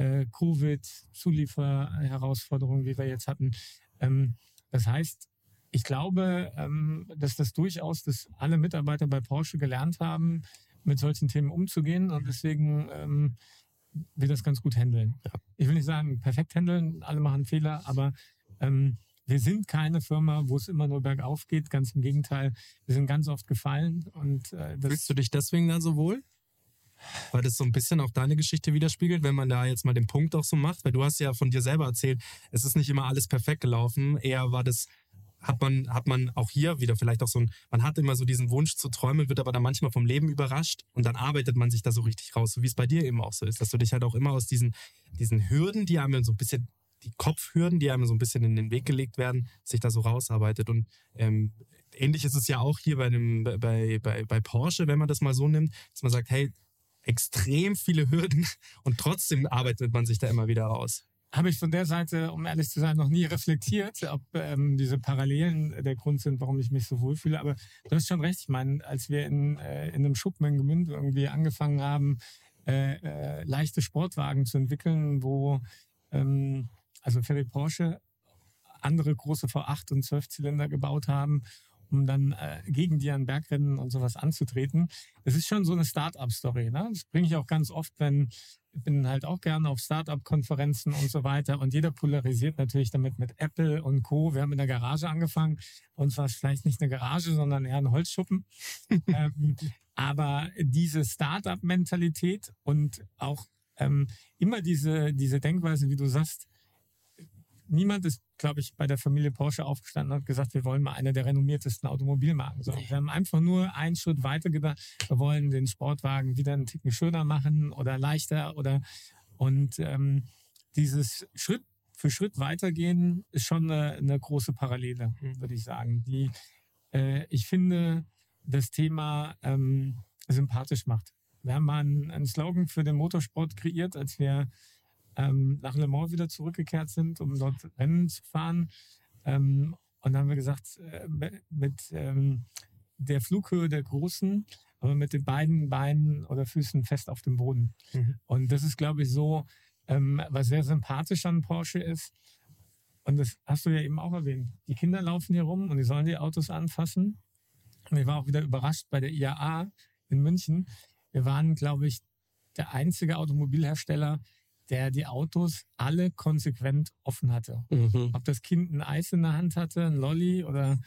äh, Covid, Zulieferherausforderungen, wie wir jetzt hatten. Ähm, das heißt, ich glaube, ähm, dass das durchaus, dass alle Mitarbeiter bei Porsche gelernt haben, mit solchen Themen umzugehen und deswegen ähm, wir das ganz gut handeln. Ich will nicht sagen, perfekt handeln, alle machen Fehler, aber ähm, wir sind keine Firma, wo es immer nur bergauf geht. Ganz im Gegenteil, wir sind ganz oft gefallen und äh, das Fühlst du dich deswegen da so wohl? Weil das so ein bisschen auch deine Geschichte widerspiegelt, wenn man da jetzt mal den Punkt auch so macht, weil du hast ja von dir selber erzählt, es ist nicht immer alles perfekt gelaufen, eher war das, hat man, hat man auch hier wieder vielleicht auch so ein, man hat immer so diesen Wunsch zu träumen, wird aber dann manchmal vom Leben überrascht und dann arbeitet man sich da so richtig raus, so wie es bei dir eben auch so ist, dass du dich halt auch immer aus diesen, diesen Hürden, die einem so ein bisschen, die Kopfhürden, die einem so ein bisschen in den Weg gelegt werden, sich da so rausarbeitet. Und ähm, ähnlich ist es ja auch hier bei, dem, bei, bei, bei Porsche, wenn man das mal so nimmt, dass man sagt, hey, extrem viele Hürden und trotzdem arbeitet man sich da immer wieder raus. habe ich von der Seite, um ehrlich zu sein, noch nie reflektiert, ob ähm, diese Parallelen der Grund sind, warum ich mich so wohlfühle. Aber du hast schon recht. Ich meine, als wir in, äh, in einem Schuppen in Gemünd irgendwie angefangen haben, äh, äh, leichte Sportwagen zu entwickeln, wo ähm, also Ferry Porsche andere große V8 und 12 Zylinder gebaut haben, um dann äh, gegen die an Bergrennen und sowas anzutreten. Das ist schon so eine Start-up-Story. Ne? Das bringe ich auch ganz oft, wenn ich bin halt auch gerne auf Start-up-Konferenzen und so weiter. Und jeder polarisiert natürlich damit mit Apple und Co. Wir haben in der Garage angefangen. Und zwar vielleicht nicht eine Garage, sondern eher ein Holzschuppen. ähm, aber diese Start-up-Mentalität und auch ähm, immer diese, diese Denkweise, wie du sagst, niemand ist, glaube ich, bei der Familie Porsche aufgestanden und hat gesagt, wir wollen mal eine der renommiertesten Automobilmarken. sein. wir haben einfach nur einen Schritt weiter gedacht. Wir wollen den Sportwagen wieder einen Ticken schöner machen oder leichter oder und ähm, dieses Schritt für Schritt weitergehen ist schon eine, eine große Parallele, würde ich sagen, die äh, ich finde das Thema ähm, sympathisch macht. Wir haben mal einen, einen Slogan für den Motorsport kreiert, als wir ähm, nach Le Mans wieder zurückgekehrt sind, um dort Rennen zu fahren. Ähm, und dann haben wir gesagt, äh, mit ähm, der Flughöhe der Großen, aber mit den beiden Beinen oder Füßen fest auf dem Boden. Mhm. Und das ist, glaube ich, so, ähm, was sehr sympathisch an Porsche ist. Und das hast du ja eben auch erwähnt. Die Kinder laufen hier rum und die sollen die Autos anfassen. Und ich war auch wieder überrascht bei der IAA in München. Wir waren, glaube ich, der einzige Automobilhersteller, der die Autos alle konsequent offen hatte. Mhm. Ob das Kind ein Eis in der Hand hatte, ein Lolli oder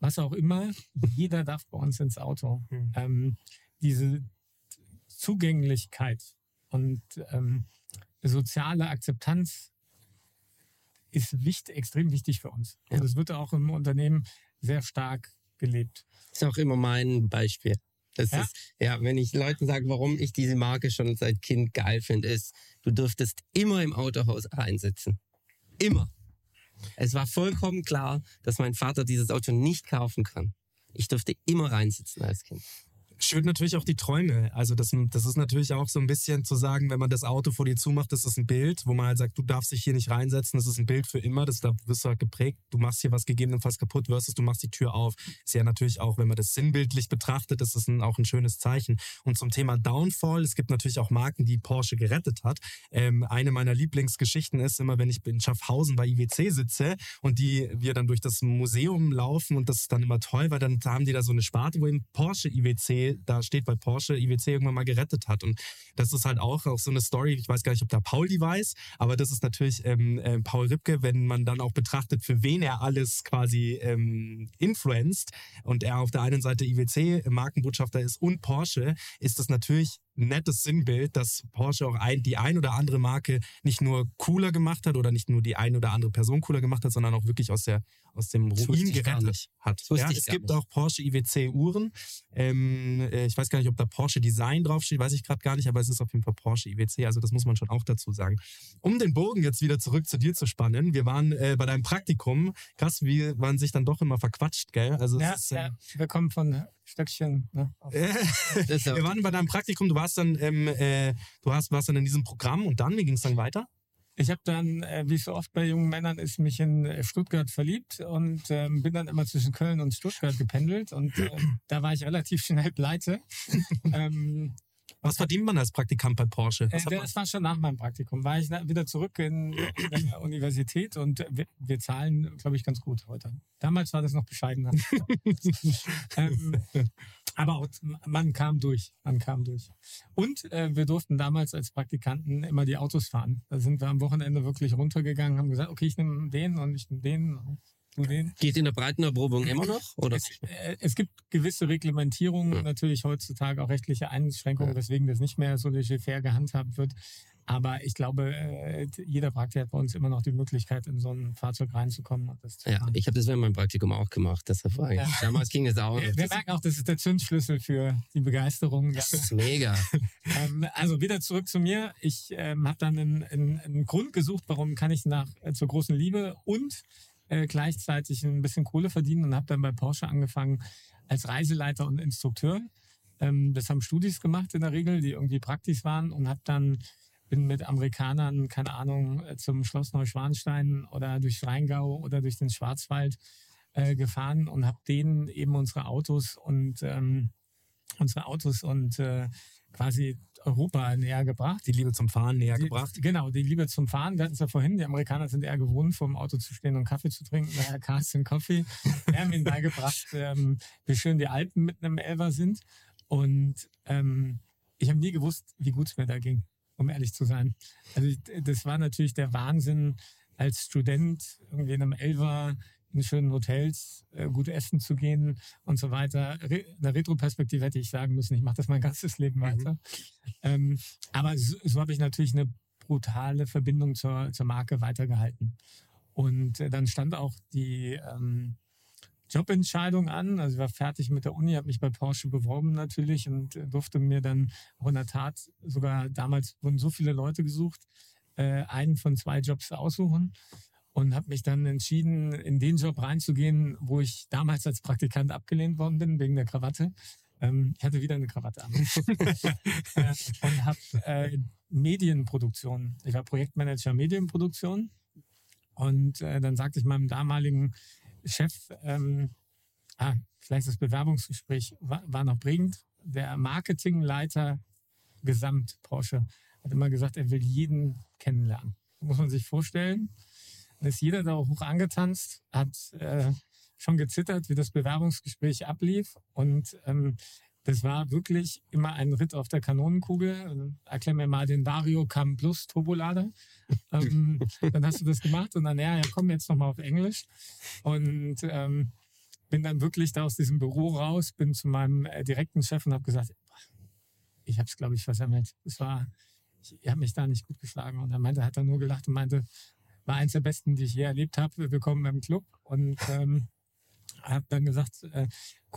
was auch immer, jeder darf bei uns ins Auto. Mhm. Ähm, diese Zugänglichkeit und ähm, soziale Akzeptanz ist wichtig, extrem wichtig für uns. Ja. Und das wird auch im Unternehmen sehr stark gelebt. Ist auch immer mein Beispiel. Das Ja? ist, ja, wenn ich Leuten sage, warum ich diese Marke schon seit Kind geil finde, ist, du dürftest immer im Autohaus reinsitzen. Immer. Es war vollkommen klar, dass mein Vater dieses Auto nicht kaufen kann. Ich durfte immer reinsitzen als Kind. Schürt natürlich auch die Träume. Also das, das ist natürlich auch so ein bisschen zu sagen, wenn man das Auto vor dir zumacht, das ist ein Bild, wo man halt sagt, du darfst dich hier nicht reinsetzen, das ist ein Bild für immer, das da wirst du halt geprägt, du machst hier was gegebenenfalls kaputt versus du machst die Tür auf. Ist ja natürlich auch, wenn man das sinnbildlich betrachtet, ist das ein, auch ein schönes Zeichen. Und zum Thema Downfall, es gibt natürlich auch Marken, die Porsche gerettet hat. Ähm, eine meiner Lieblingsgeschichten ist immer, wenn ich in Schaffhausen bei IWC sitze und die wir dann durch das Museum laufen und das ist dann immer toll, weil dann haben die da so eine Sparte, wo eben Porsche IWC da steht, weil Porsche IWC irgendwann mal gerettet hat. Und das ist halt auch, auch so eine Story, ich weiß gar nicht, ob da Paul die weiß, aber das ist natürlich ähm, äh, Paul Ripke, wenn man dann auch betrachtet, für wen er alles quasi ähm, influenced und er auf der einen Seite IWC Markenbotschafter ist und Porsche, ist das natürlich nettes Sinnbild, dass Porsche auch ein, die ein oder andere Marke nicht nur cooler gemacht hat oder nicht nur die ein oder andere Person cooler gemacht hat, sondern auch wirklich aus der aus dem Ruin gerettet hat. Ja, es gibt nicht. auch Porsche IWC Uhren. Ähm, äh, ich weiß gar nicht, ob da Porsche Design draufsteht, weiß ich gerade gar nicht, aber es ist auf jeden Fall Porsche IWC, also das muss man schon auch dazu sagen. Um den Bogen jetzt wieder zurück zu dir zu spannen, wir waren äh, bei deinem Praktikum, krass, wie man sich dann doch immer verquatscht, gell? Also Ja, ist, äh, ja, wir kommen von Stöckchen. Ne, ja- wir waren bei deinem Praktikum, du warst dann, ähm, äh, du hast, warst dann in diesem Programm und dann, wie ging es dann weiter? Ich habe dann, äh, wie so oft bei jungen Männern ist, mich in äh, Stuttgart verliebt und ähm, bin dann immer zwischen Köln und Stuttgart gependelt und ähm, da war ich relativ schnell pleite. ähm, Was verdient man als Praktikant bei Porsche? äh, das war schon nach meinem Praktikum. War ich wieder zurück in, in der Universität und wir, wir zahlen, glaube ich, ganz gut heute. Damals war das noch bescheidener. ähm, aber auch, man kam durch, man kam durch. Und äh, wir durften damals als Praktikanten immer die Autos fahren. Da sind wir am Wochenende wirklich runtergegangen, haben gesagt, okay, ich nehme den und ich nehme den den. Geht in der Breitenerprobung immer noch? Oder? Es, äh, es gibt gewisse Reglementierungen, natürlich heutzutage auch rechtliche Einschränkungen, weswegen das nicht mehr so laissez-faire gehandhabt wird. Aber ich glaube, äh, jeder Praktiker hat bei uns immer noch die Möglichkeit, in so ein Fahrzeug reinzukommen und das zu Ja, ich habe das während meinem Praktikum auch gemacht, deshalb frage ich. Ja. Damals ging es auch. Wir, wir merken auch, das ist der Zündschlüssel für die Begeisterung. Das ist mega. ähm, also wieder zurück zu mir. Ich ähm, habe dann einen, einen, einen Grund gesucht, warum kann ich nach äh, zur großen Liebe und äh, gleichzeitig ein bisschen Kohle verdienen und habe dann bei Porsche angefangen als Reiseleiter und Instrukteur. Ähm, das haben Studis gemacht in der Regel, die irgendwie praktisch waren und habe dann bin mit Amerikanern, keine Ahnung, äh, zum Schloss Neuschwanstein oder durch Rheingau oder durch den Schwarzwald äh, gefahren und habe denen eben unsere Autos und ähm, unsere Autos und äh, quasi Europa näher gebracht. die Liebe zum Fahren näher Die- gebracht. Genau, die Liebe zum Fahren. Wir hatten es ja vorhin, die Amerikaner sind eher gewohnt, vor dem Auto zu stehen und Kaffee zu trinken. Daher Cars and Coffee. Wir haben ihnen beigebracht, ähm, wie schön die Alpen mit einem Elver sind. Und ähm, ich habe nie gewusst, wie gut es mir da ging, um ehrlich zu sein. Also das war natürlich der Wahnsinn, als Student irgendwie in einem Elver in schönen Hotels äh, gut essen zu gehen und so weiter. Re in der Retroperspektive hätte ich sagen müssen, ich mache das mein ganzes Leben weiter. Ähm, aber so, so habe ich natürlich eine brutale Verbindung zur, zur Marke weitergehalten. Und äh, dann stand auch die ähm, Jobentscheidung an. Also ich war fertig mit der Uni, habe mich bei Porsche beworben natürlich und äh, durfte mir dann auch in der Tat sogar damals wurden so viele Leute gesucht, äh, einen von zwei Jobs aussuchen und habe mich dann entschieden, in den Job reinzugehen, wo ich damals als Praktikant abgelehnt worden bin wegen der Krawatte. Ähm, ich hatte wieder eine Krawatte an. äh, und habe äh, Medienproduktion. Ich war Projektmanager Medienproduktion. Und äh, dann sagte ich meinem damaligen Chef, ähm, ah, vielleicht das Bewerbungsgespräch war, war noch prägend. Der Marketingleiter Gesamt Porsche hat immer gesagt, er will jeden kennenlernen. Muss man sich vorstellen. Dann ist jeder da hoch angetanzt, hat äh, schon gezittert, wie das Bewerbungsgespräch ablief. Und ähm, das war wirklich immer ein Ritt auf der Kanonenkugel. Erklär mir mal den Vario Cam Plus Turbolader. ähm, dann hast du das gemacht und dann, ja, ja, komm jetzt nochmal auf Englisch. Und ähm, bin dann wirklich da aus diesem Büro raus, bin zu meinem äh, direkten Chef und habe gesagt, ich habe es, glaube ich, versammelt. Es war, ich, ich habe mich da nicht gut geschlagen. Und er meinte, hat er nur gelacht und meinte, war eins der besten, die ich je erlebt habe. Willkommen im Club. Und ähm, habe dann gesagt, äh,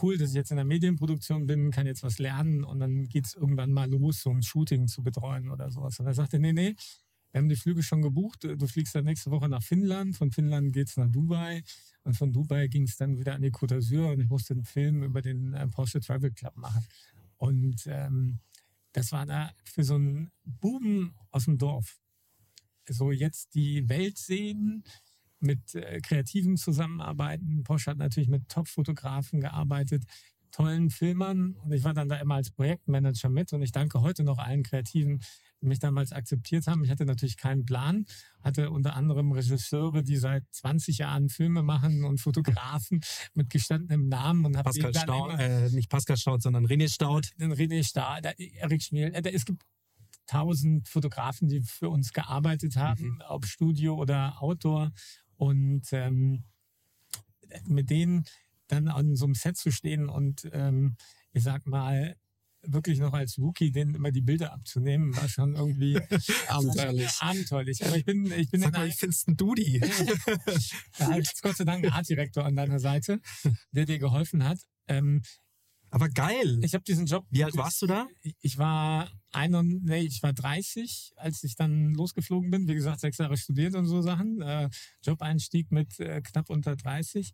cool, dass ich jetzt in der Medienproduktion bin, kann jetzt was lernen und dann geht's irgendwann mal los, so ein Shooting zu betreuen oder sowas. Und er sagte, nee, nee, wir haben die Flüge schon gebucht. Du fliegst dann nächste Woche nach Finnland. Von Finnland geht's nach Dubai. Und von Dubai ging's dann wieder an die Côte d'Azur und ich musste einen Film über den äh, Porsche Travel Club machen. Und ähm, das war da für so einen Buben aus dem Dorf. So jetzt die Welt sehen, mit äh, Kreativen zusammenarbeiten. Porsche hat natürlich mit Top-Fotografen gearbeitet, tollen Filmern und ich war dann da immer als Projektmanager mit und ich danke heute noch allen Kreativen, die mich damals akzeptiert haben. Ich hatte natürlich keinen Plan, hatte unter anderem Regisseure, die seit 20 Jahren Filme machen und Fotografen mit gestandenem Namen und habe Pascal Staud, äh, nicht Pascal Staud, sondern René Staud. Den René Staud, Erik Schmiel, äh, es gibt tausend Fotografen, die für uns gearbeitet haben, mhm. ob Studio oder Outdoor. Und ähm, mit denen dann an so einem Set zu stehen und ähm, ich sag mal, wirklich noch als Wookie denen immer die Bilder abzunehmen, war schon irgendwie abenteuerlich. abenteuerlich. Aber ich bin, ich bin Sag mal, wie findest du die? da hat Gott sei Dank ein Artdirektor an deiner Seite, der dir geholfen hat. Ähm, aber geil. Ich habe diesen Job. Wie alt warst du da? Ich war ein, nee, ich war 30, als ich dann losgeflogen bin. Wie gesagt, sechs Jahre studiert und so Sachen. Äh, Job-Einstieg mit äh, knapp unter 30.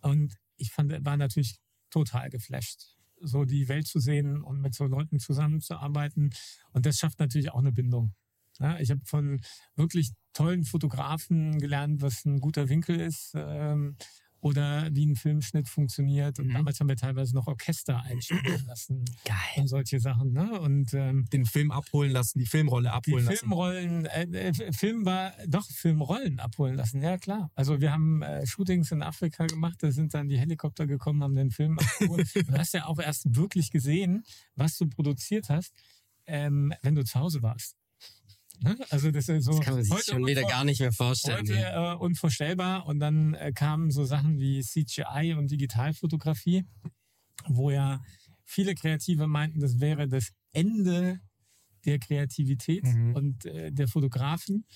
Und ich fand, war natürlich total geflasht, so die Welt zu sehen und mit so Leuten zusammenzuarbeiten. Und das schafft natürlich auch eine Bindung. Ja, ich habe von wirklich tollen Fotografen gelernt, was ein guter Winkel ist. Ähm, oder wie ein Filmschnitt funktioniert. Und mhm. damals haben wir teilweise noch Orchester einspielen lassen. Geil. Und solche Sachen. Ne? Und ähm, den Film abholen lassen, die Filmrolle abholen die lassen. Filmrollen, äh, äh, Film war doch Filmrollen abholen lassen. Ja klar. Also wir haben äh, Shootings in Afrika gemacht. Da sind dann die Helikopter gekommen, haben den Film abgeholt. du hast ja auch erst wirklich gesehen, was du produziert hast, ähm, wenn du zu Hause warst. Ne? Also das ist so das kann man sich schon wieder gar nicht mehr vorstellen. Heute äh, unvorstellbar. Und dann äh, kamen so Sachen wie CGI und Digitalfotografie, wo ja viele Kreative meinten, das wäre das Ende der Kreativität mhm. und äh, der Fotografen.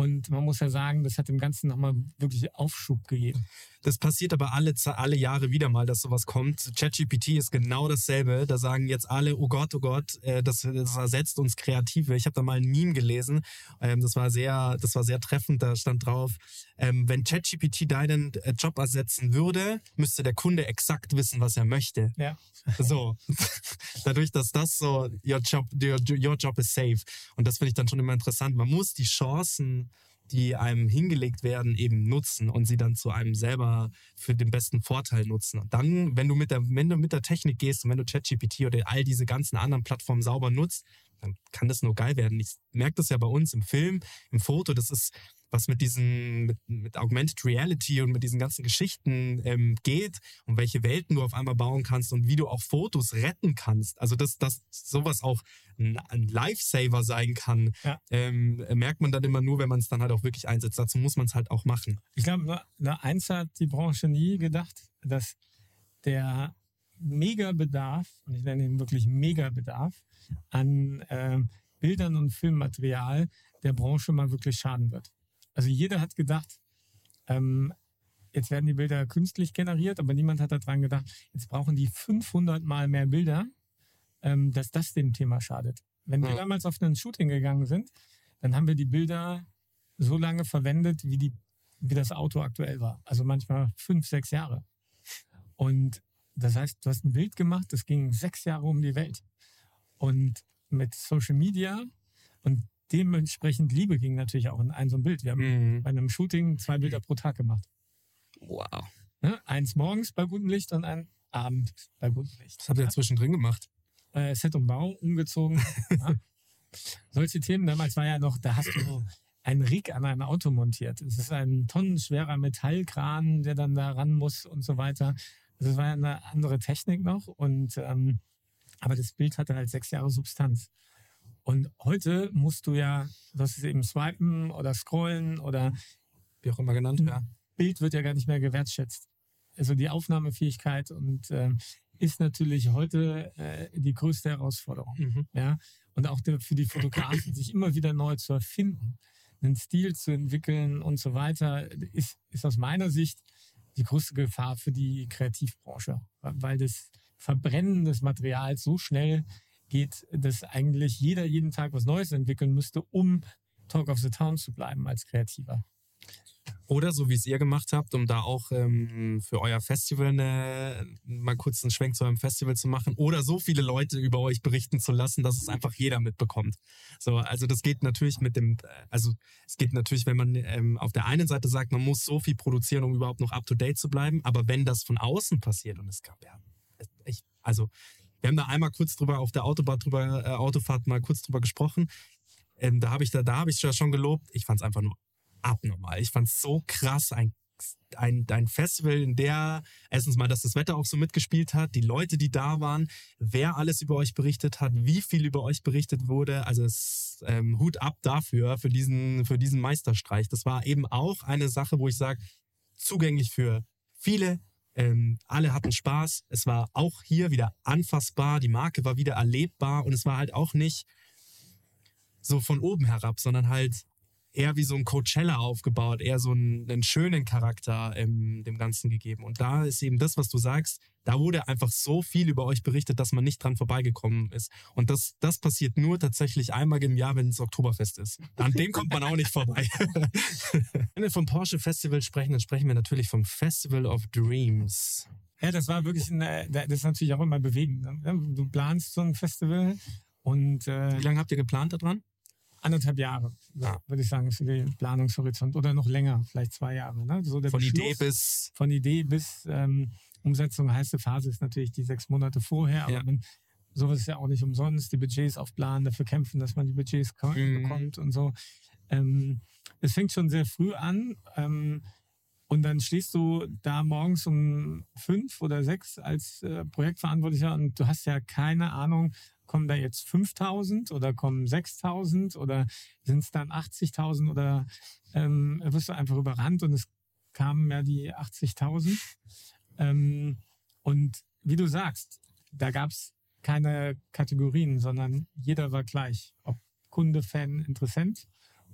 Und man muss ja sagen, das hat dem Ganzen nochmal wirklich Aufschub gegeben. Das passiert aber alle, alle Jahre wieder mal, dass sowas kommt. ChatGPT ist genau dasselbe. Da sagen jetzt alle, oh Gott, oh Gott, äh, das, das ersetzt uns Kreative. Ich habe da mal ein Meme gelesen. Ähm, das war sehr, das war sehr treffend. Da stand drauf, ähm, wenn ChatGPT deinen äh, Job ersetzen würde, müsste der Kunde exakt wissen, was er möchte. Ja. So. Dadurch, dass das so, your job, your, your job is safe. Und das finde ich dann schon immer interessant. Man muss die Chancen die einem hingelegt werden, eben nutzen und sie dann zu einem selber für den besten Vorteil nutzen. Und dann, wenn du mit der, wenn du mit der Technik gehst und wenn du ChatGPT oder all diese ganzen anderen Plattformen sauber nutzt, dann kann das nur geil werden. Ich merke das ja bei uns im Film, im Foto, das ist was mit diesen, mit, mit Augmented Reality und mit diesen ganzen Geschichten ähm, geht und welche Welten du auf einmal bauen kannst und wie du auch Fotos retten kannst. Also dass, dass sowas auch ein, ein Lifesaver sein kann, ja. ähm, merkt man dann immer nur, wenn man es dann halt auch wirklich einsetzt. Dazu muss man es halt auch machen. Ich glaube, nur eins hat die Branche nie gedacht, dass der Megabedarf, und ich nenne ihn wirklich Megabedarf, an äh, Bildern und Filmmaterial der Branche mal wirklich schaden wird. Also jeder hat gedacht, ähm, jetzt werden die Bilder künstlich generiert, aber niemand hat daran gedacht, jetzt brauchen die 500 mal mehr Bilder, ähm, dass das dem Thema schadet. Wenn wir damals auf ein Shooting gegangen sind, dann haben wir die Bilder so lange verwendet, wie, die, wie das Auto aktuell war. Also manchmal fünf, sechs Jahre. Und das heißt, du hast ein Bild gemacht, das ging sechs Jahre um die Welt. Und mit Social Media und dementsprechend Liebe ging natürlich auch in ein so ein Bild. Wir haben mhm. bei einem Shooting zwei Bilder pro Tag gemacht. Wow. Ne? Eins morgens bei gutem Licht und ein Abend bei gutem Licht. Was habt ihr ja? zwischendrin gemacht? Äh, Set und Bau umgezogen. ja. Solche Themen damals war ja noch, da hast du ein Rig an ein Auto montiert. Es ist ein tonnenschwerer Metallkran, der dann da ran muss und so weiter. Das war eine andere Technik noch und ähm, aber das Bild hatte halt sechs Jahre Substanz. Und heute musst du ja, das ist eben swipen oder scrollen oder Wie auch immer genannt, ja. Bild wird ja gar nicht mehr gewertschätzt. Also die Aufnahmefähigkeit und ähm, ist natürlich heute äh, die größte Herausforderung. Mhm. Ja, und auch der, für die Fotografen, sich immer wieder neu zu erfinden, einen Stil zu entwickeln und so weiter, ist, ist aus meiner Sicht die größte Gefahr für die Kreativbranche, weil das Verbrennen des Materials so schnell geht, dass eigentlich jeder jeden Tag was Neues entwickeln müsste, um Talk of the Town zu bleiben als Kreativer. Oder so wie es ihr gemacht habt, um da auch ähm, für euer Festival eine, mal kurz einen Schwenk zu eurem Festival zu machen. Oder so viele Leute über euch berichten zu lassen, dass es einfach jeder mitbekommt. So, also das geht natürlich mit dem, also es geht natürlich, wenn man ähm, auf der einen Seite sagt, man muss so viel produzieren, um überhaupt noch up to date zu bleiben. Aber wenn das von außen passiert und es gab ja, ich, also wir haben da einmal kurz drüber auf der Autobahn drüber, äh, Autofahrt mal kurz drüber gesprochen. Ähm, da habe ich da, da habe ich ja schon gelobt. Ich fand es einfach nur abnormal. Ich fand es so krass, ein, ein, ein Festival, in der erstens mal, dass das Wetter auch so mitgespielt hat, die Leute, die da waren, wer alles über euch berichtet hat, wie viel über euch berichtet wurde. Also es, ähm, Hut ab dafür, für diesen, für diesen Meisterstreich. Das war eben auch eine Sache, wo ich sage, zugänglich für viele. Ähm, alle hatten Spaß. Es war auch hier wieder anfassbar. Die Marke war wieder erlebbar und es war halt auch nicht so von oben herab, sondern halt eher wie so ein Coachella aufgebaut, eher so einen, einen schönen Charakter ähm, dem Ganzen gegeben. Und da ist eben das, was du sagst, da wurde einfach so viel über euch berichtet, dass man nicht dran vorbeigekommen ist. Und das, das passiert nur tatsächlich einmal im Jahr, wenn es Oktoberfest ist. An dem kommt man auch nicht vorbei. wenn wir vom Porsche Festival sprechen, dann sprechen wir natürlich vom Festival of Dreams. Ja, das war wirklich, eine, das ist natürlich auch immer bewegend. ne? Du planst so ein Festival und äh, Wie lange habt ihr geplant daran? Anderthalb Jahre, Ja. würde ich sagen, für den Planungshorizont oder noch länger, vielleicht zwei Jahre. Ne? So der Von Beschluss- Idee bis von Idee bis ähm, Umsetzung. Heiße Phase ist natürlich die sechs Monate vorher, aber Ja. man, sowas ist ja auch nicht umsonst. Die Budgets aufplanen, dafür kämpfen, dass man die Budgets Mhm. bekommt und so. Ähm, es fängt schon sehr früh an. Ähm, und dann stehst du da morgens um fünf oder sechs als äh, Projektverantwortlicher und du hast ja keine Ahnung, kommen da jetzt 5000 oder kommen 6000 oder sind es dann 80.000 oder ähm, wirst du einfach überrannt und es kamen ja die 80.000. Ähm, und wie du sagst, da gab es keine Kategorien, sondern jeder war gleich, ob Kunde, Fan, Interessent.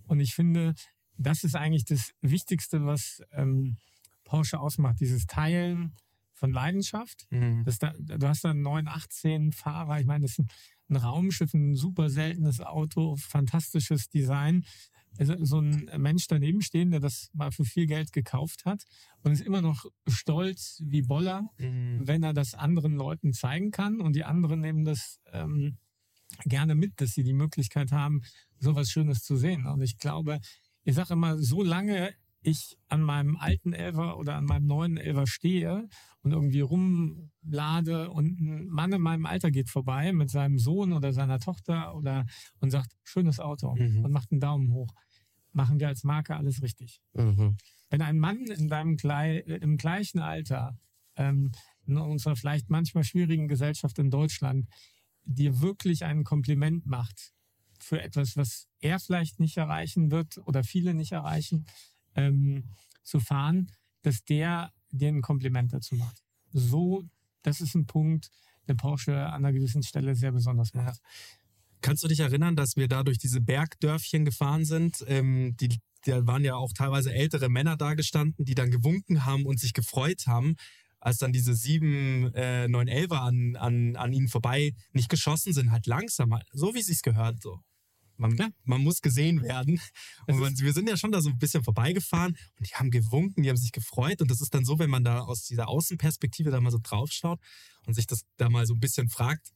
Und ich finde, das ist eigentlich das Wichtigste, was ähm, Porsche ausmacht, dieses Teilen von Leidenschaft. Mhm. Das da, du hast da einen 918 Fahrer, ich meine, das ist ein, ein Raumschiff, ein super seltenes Auto, fantastisches Design. Also so ein Mensch daneben stehen, der das mal für viel Geld gekauft hat und ist immer noch stolz wie Boller, Mhm. wenn er das anderen Leuten zeigen kann und die anderen nehmen das ähm, gerne mit, dass sie die Möglichkeit haben, sowas Schönes zu sehen. Und ich glaube, ich sage immer, solange ich an meinem alten Elfer oder an meinem neuen Elfer stehe und irgendwie rumlade und ein Mann in meinem Alter geht vorbei mit seinem Sohn oder seiner Tochter oder und sagt, schönes Auto Mhm. und macht einen Daumen hoch, machen wir als Marke alles richtig. Mhm. Wenn ein Mann in deinem Klei im gleichen Alter ähm, in unserer vielleicht manchmal schwierigen Gesellschaft in Deutschland dir wirklich ein Kompliment macht für etwas, was er vielleicht nicht erreichen wird oder viele nicht erreichen, ähm, zu fahren, dass der dir ein Kompliment dazu macht. So, das ist ein Punkt, der Porsche an einer gewissen Stelle sehr besonders macht. Kannst du dich erinnern, dass wir da durch diese Bergdörfchen gefahren sind? Ähm, die, da waren ja auch teilweise ältere Männer da gestanden, die dann gewunken haben und sich gefreut haben, als dann diese sieben, äh, neun Elfer an, an, an ihnen vorbei nicht geschossen sind, halt langsam, halt, so wie es sich gehört. So. Man, Ja. man muss gesehen werden. Und man, wir sind ja schon da so ein bisschen vorbeigefahren und die haben gewunken, die haben sich gefreut. Und das ist dann so, wenn man da aus dieser Außenperspektive da mal so draufschaut und sich das da mal so ein bisschen fragt,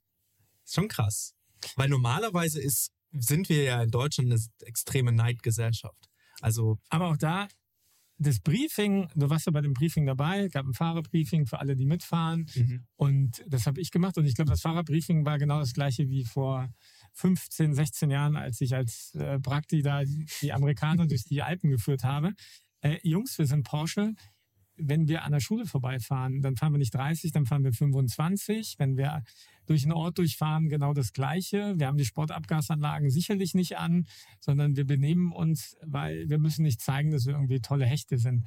ist schon krass. Weil normalerweise ist, sind wir ja in Deutschland eine extreme Neidgesellschaft. Also, Aber auch da, das Briefing, du warst ja bei dem Briefing dabei, gab ein Fahrerbriefing für alle, die mitfahren. Und das habe ich gemacht. Und ich glaube, das Fahrerbriefing war genau das gleiche wie vor, 15, 16 Jahren, als ich als äh, Prakti da die, Amerikaner durch die Alpen geführt habe. Äh, Jungs, wir sind Porsche. Wenn wir an der Schule vorbeifahren, dann fahren wir nicht 30, dann fahren wir 25. Wenn wir durch einen Ort durchfahren, genau das Gleiche. Wir haben die Sportabgasanlagen sicherlich nicht an, sondern wir benehmen uns, weil wir müssen nicht zeigen, dass wir irgendwie tolle Hechte sind.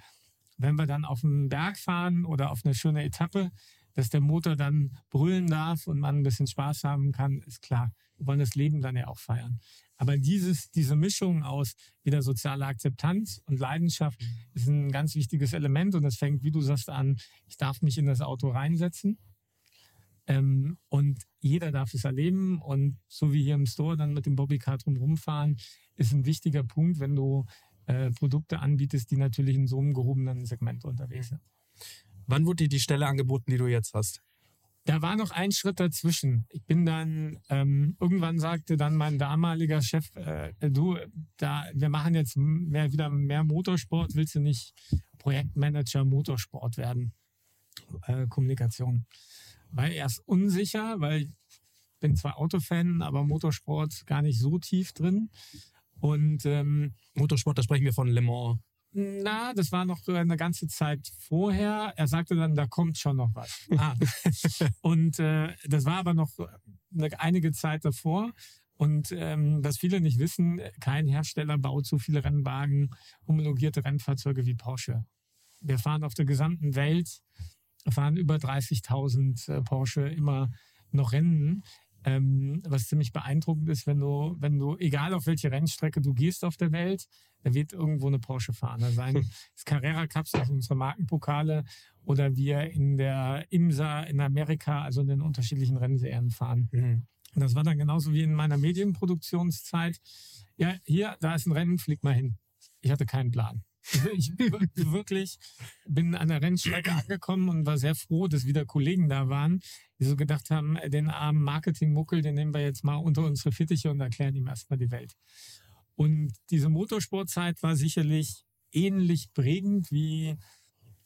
Wenn wir dann auf einen Berg fahren oder auf eine schöne Etappe, dass der Motor dann brüllen darf und man ein bisschen Spaß haben kann, ist klar. Wir wollen das Leben dann ja auch feiern. Aber dieses, diese Mischung aus wieder sozialer Akzeptanz und Leidenschaft ist ein ganz wichtiges Element und das fängt, wie du sagst, an, ich darf mich in das Auto reinsetzen. Ähm, und jeder darf es erleben und so wie hier im Store dann mit dem Bobbycar drum rumfahren, ist ein wichtiger Punkt, wenn du äh, Produkte anbietest, die natürlich in so einem gehobenen Segment unterwegs sind. Wann wurde dir die Stelle angeboten, die du jetzt hast? Da war noch ein Schritt dazwischen. Ich bin dann, ähm, irgendwann sagte dann mein damaliger Chef, äh, du, da, wir machen jetzt mehr, wieder mehr Motorsport, willst du nicht Projektmanager Motorsport werden? Äh, Kommunikation. War erst unsicher, weil ich bin zwar Autofan, aber Motorsport gar nicht so tief drin. Und ähm, Motorsport, da sprechen wir von Le Mans. Na, das war noch eine ganze Zeit vorher. Er sagte dann, da kommt schon noch was. Ah, Und äh, das war aber noch eine, einige Zeit davor. Und ähm, was viele nicht wissen, kein Hersteller baut so viele Rennwagen, homologierte Rennfahrzeuge wie Porsche. Wir fahren auf der gesamten Welt, fahren über 30.000 äh, Porsche immer noch Rennen. Ähm, was ziemlich beeindruckend ist, wenn du, wenn du, egal auf welche Rennstrecke du gehst auf der Welt, da wird irgendwo eine Porsche fahren. Da sein das Carrera Cups, also unsere Markenpokale, oder wir in der IMSA in Amerika, also in den unterschiedlichen Rennserien fahren. Mhm. Und das war dann genauso wie in meiner Medienproduktionszeit. Ja, hier, da ist ein Rennen, flieg mal hin. Ich hatte keinen Plan. Ich wirklich bin an der Rennstrecke angekommen und war sehr froh, dass wieder Kollegen da waren, die so gedacht haben, den armen Marketingmuckel, den nehmen wir jetzt mal unter unsere Fittiche und erklären ihm erstmal die Welt. Und diese Motorsportzeit war sicherlich ähnlich prägend wie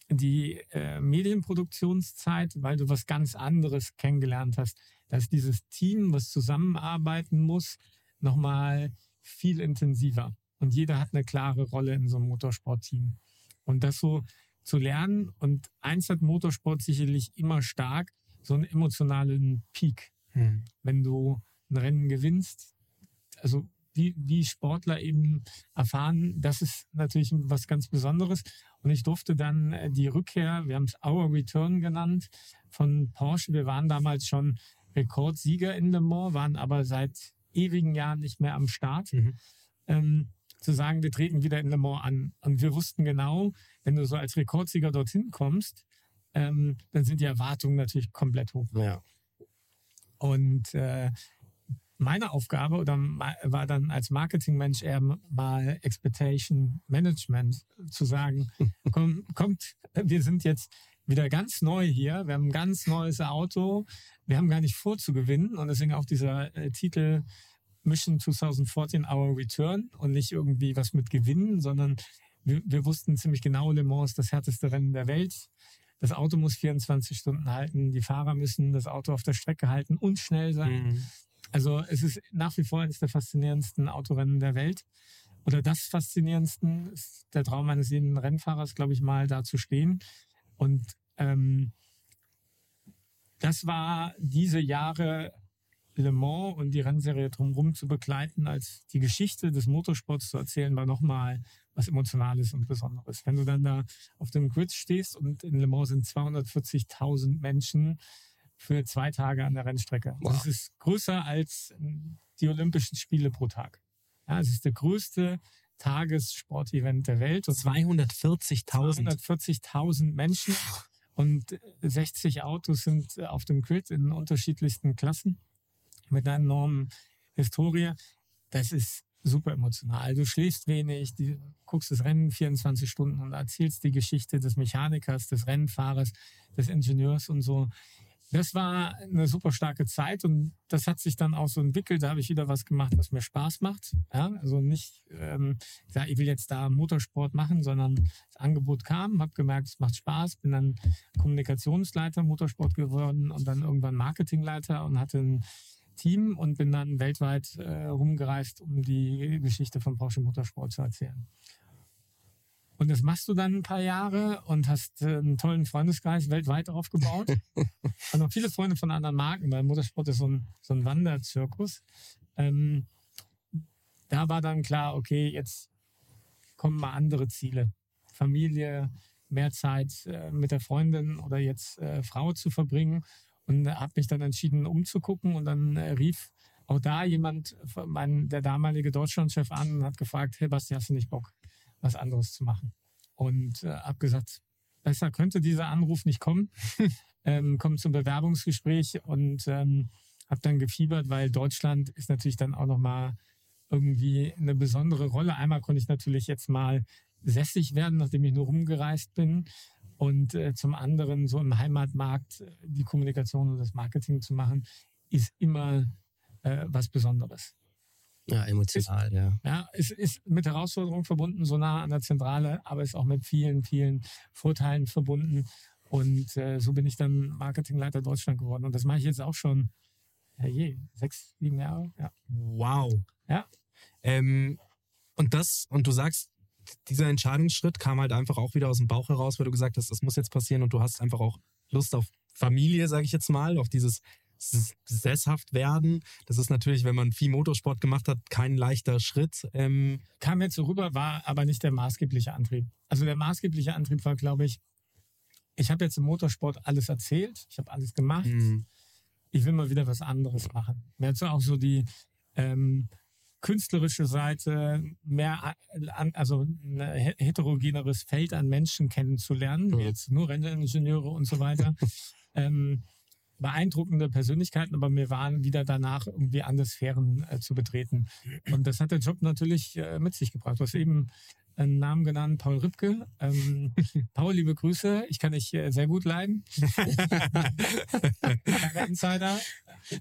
die äh, Medienproduktionszeit, weil du was ganz anderes kennengelernt hast. Dass dieses Team, was zusammenarbeiten muss, nochmal viel intensiver. Und jeder hat eine klare Rolle in so einem Motorsportteam. Und das so zu lernen. Und eins hat Motorsport sicherlich immer stark, so einen emotionalen Peak. Mhm. Wenn du ein Rennen gewinnst, also wie, wie Sportler eben erfahren, das ist natürlich was ganz Besonderes. Und ich durfte dann äh, die Rückkehr, wir haben es Our Return genannt, von Porsche. Wir waren damals schon Rekordsieger in Le Mans, waren aber seit ewigen Jahren nicht mehr am Start. Mhm. Ähm, zu sagen, wir treten wieder in Le Mans an. Und wir wussten genau, wenn du so als Rekordsieger dorthin kommst, ähm, dann sind die Erwartungen natürlich komplett hoch. Ja. Und äh, meine Aufgabe oder war dann als Marketingmensch eher mal Expectation Management zu sagen, komm, kommt, wir sind jetzt wieder ganz neu hier, wir haben ein ganz neues Auto, wir haben gar nicht vor zu gewinnen und deswegen auch dieser äh, Titel Mission 2014 Our Return und nicht irgendwie was mit Gewinnen, sondern wir, wir wussten ziemlich genau, Le Mans ist das härteste Rennen der Welt. Das Auto muss 24 Stunden halten, die Fahrer müssen das Auto auf der Strecke halten und schnell sein. Mhm. Also es ist nach wie vor eines der faszinierendsten Autorennen der Welt. Oder das faszinierendsten ist der Traum eines jeden Rennfahrers, glaube ich, mal da zu stehen. Und ähm, das war diese Jahre Le Mans und die Rennserie drumherum zu begleiten, als die Geschichte des Motorsports zu erzählen, war nochmal was Emotionales und Besonderes. Wenn du dann da auf dem Grid stehst und in Le Mans sind 240.000 Menschen für zwei Tage an der Rennstrecke. Wow. Das ist größer als die Olympischen Spiele pro Tag. Ja, es ist der größte Tagessportevent der Welt. Und 240.000. 240.000 Menschen und 60 Autos sind auf dem Grid in unterschiedlichsten Klassen mit einer enormen Historie. Das ist super emotional. Du schläfst wenig, du guckst das Rennen 24 Stunden und erzählst die Geschichte des Mechanikers, des Rennfahrers, des Ingenieurs und so. Das war eine super starke Zeit und das hat sich dann auch so entwickelt. Da habe ich wieder was gemacht, was mir Spaß macht. Ja, also nicht, ähm, ich will jetzt da Motorsport machen, sondern das Angebot kam, habe gemerkt, es macht Spaß, bin dann Kommunikationsleiter Motorsport geworden und dann irgendwann Marketingleiter und hatte ein Team und bin dann weltweit äh, rumgereist, um die Geschichte von Porsche Motorsport zu erzählen. Und das machst du dann ein paar Jahre und hast äh, einen tollen Freundeskreis weltweit aufgebaut. und noch viele Freunde von anderen Marken, weil Motorsport ist so ein, so ein Wanderzirkus. Ähm, da war dann klar, okay, jetzt kommen mal andere Ziele. Familie, mehr Zeit äh, mit der Freundin oder jetzt äh, Frau zu verbringen. Und habe mich dann entschieden, umzugucken. Und dann äh, rief auch da jemand, mein, der damalige Deutschlandchef an und hat gefragt, hey Basti, hast du nicht Bock, was anderes zu machen? Und äh, habe gesagt, besser könnte dieser Anruf nicht kommen. ähm, kommt zum Bewerbungsgespräch und ähm, habe dann gefiebert, weil Deutschland ist natürlich dann auch nochmal irgendwie eine besondere Rolle. Einmal konnte ich natürlich jetzt mal sässig werden, nachdem ich nur rumgereist bin. Und äh, zum anderen so im Heimatmarkt äh, die Kommunikation und das Marketing zu machen, ist immer äh, was Besonderes. Ja, emotional, ist, ja. Ja, es ist mit Herausforderungen verbunden, so nah an der Zentrale, aber ist auch mit vielen, vielen Vorteilen verbunden. Und äh, so bin ich dann Marketingleiter Deutschland geworden. Und das mache ich jetzt auch schon, ja je, sechs, sieben Jahre. Ja. Wow. Ja. Ähm, und das, und du sagst, dieser Entscheidungsschritt kam halt einfach auch wieder aus dem Bauch heraus, weil du gesagt hast, das muss jetzt passieren und du hast einfach auch Lust auf Familie, sage ich jetzt mal, auf dieses sesshaft werden. Das ist natürlich, wenn man viel Motorsport gemacht hat, kein leichter Schritt. Ähm Kam jetzt so rüber, war aber nicht der maßgebliche Antrieb. Also der maßgebliche Antrieb war, glaube ich, ich habe jetzt im Motorsport alles erzählt, ich habe alles gemacht. Mhm. Ich will mal wieder was anderes machen. Mir hat so auch so die ähm, künstlerische Seite, mehr an, also ein heterogeneres Feld an Menschen kennenzulernen, Mhm. jetzt nur Renningenieure und so weiter. ähm, beeindruckende Persönlichkeiten, aber mir waren wieder danach irgendwie andere Sphären äh, zu betreten. Und das hat der Job natürlich äh, mit sich gebracht. Du hast eben einen Namen genannt, Paul Ripke. Ähm, Paul, liebe Grüße. Ich kann dich äh, sehr gut leiden. Insider.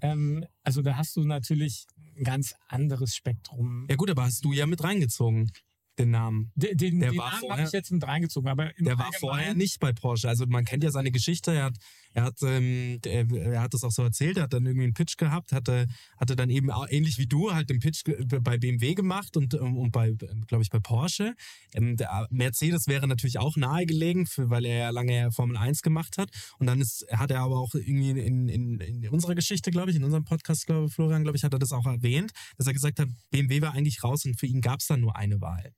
Ähm, also da hast du natürlich ein ganz anderes Spektrum. Ja gut, aber hast du ja mit reingezogen, den Namen. Den, den, Der den war Namen habe ich jetzt mit reingezogen, aber Der war vorher nicht bei Porsche. Also man kennt ja seine Geschichte. Er hat, er hat, ähm, der, er hat das auch so erzählt. Er hat dann irgendwie einen Pitch gehabt, hatte, hatte dann eben ähnlich wie du halt den Pitch bei BMW gemacht und, ähm, und bei, glaube ich, bei Porsche. Ähm, der Mercedes wäre natürlich auch nahegelegen, für, weil er ja lange Formel 1 gemacht hat. Und dann ist, hat er aber auch irgendwie in, in, in unserer Geschichte, glaube ich, in unserem Podcast, glaube Florian, glaube ich, hat er das auch erwähnt, dass er gesagt hat, BMW war eigentlich raus und für ihn gab es dann nur eine Wahl.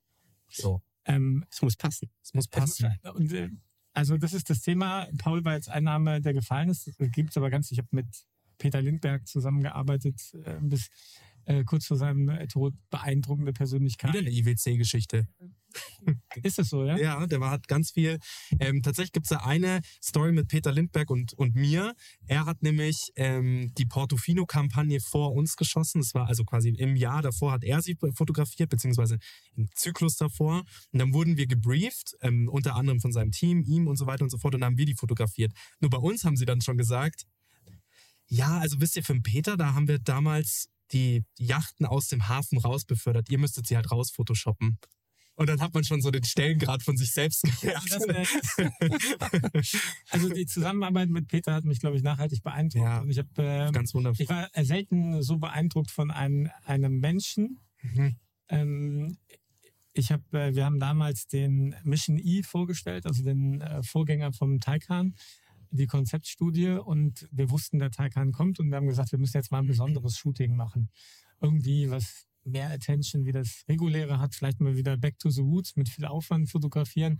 So, Ähm, Es muss passen. es muss passen. Und, äh, also das ist das Thema. Paul war jetzt ein Name, der gefallen ist. Gibt es aber ganz. Ich habe mit Peter Lindberg zusammengearbeitet äh, bis äh, kurz vor seinem äh, Tod. Beeindruckende Persönlichkeit. Wieder eine IWC-Geschichte. Ist das so, ja? Ja, der war, hat ganz viel. Ähm, tatsächlich gibt's da eine Story mit Peter Lindberg und, und mir. Er hat nämlich ähm, die Portofino-Kampagne vor uns geschossen. Das war also quasi im Jahr davor hat er sie fotografiert, beziehungsweise im Zyklus davor. Und dann wurden wir gebrieft, ähm, unter anderem von seinem Team, ihm und so weiter und so fort. Und dann haben wir die fotografiert. Nur bei uns haben sie dann schon gesagt, ja, also wisst ihr, für den Peter, da haben wir damals die Yachten aus dem Hafen rausbefördert. Ihr müsstet sie halt raus photoshoppen. Und dann hat man schon so den Stellengrad von sich selbst äh, also die Zusammenarbeit mit Peter hat mich, glaube ich, nachhaltig beeindruckt. Ja. Ich habe äh, Ganz wundervoll. Ich war selten so beeindruckt von einem, einem Menschen. Mhm. Ähm, ich habe, äh, wir haben damals den Mission E vorgestellt, also den äh, Vorgänger vom Taycan, die Konzeptstudie und wir wussten, der Taycan kommt und wir haben gesagt, wir müssen jetzt mal ein besonderes Shooting machen. Irgendwie was mehr Attention wie das reguläre hat, vielleicht mal wieder Back to the Roots mit viel Aufwand fotografieren.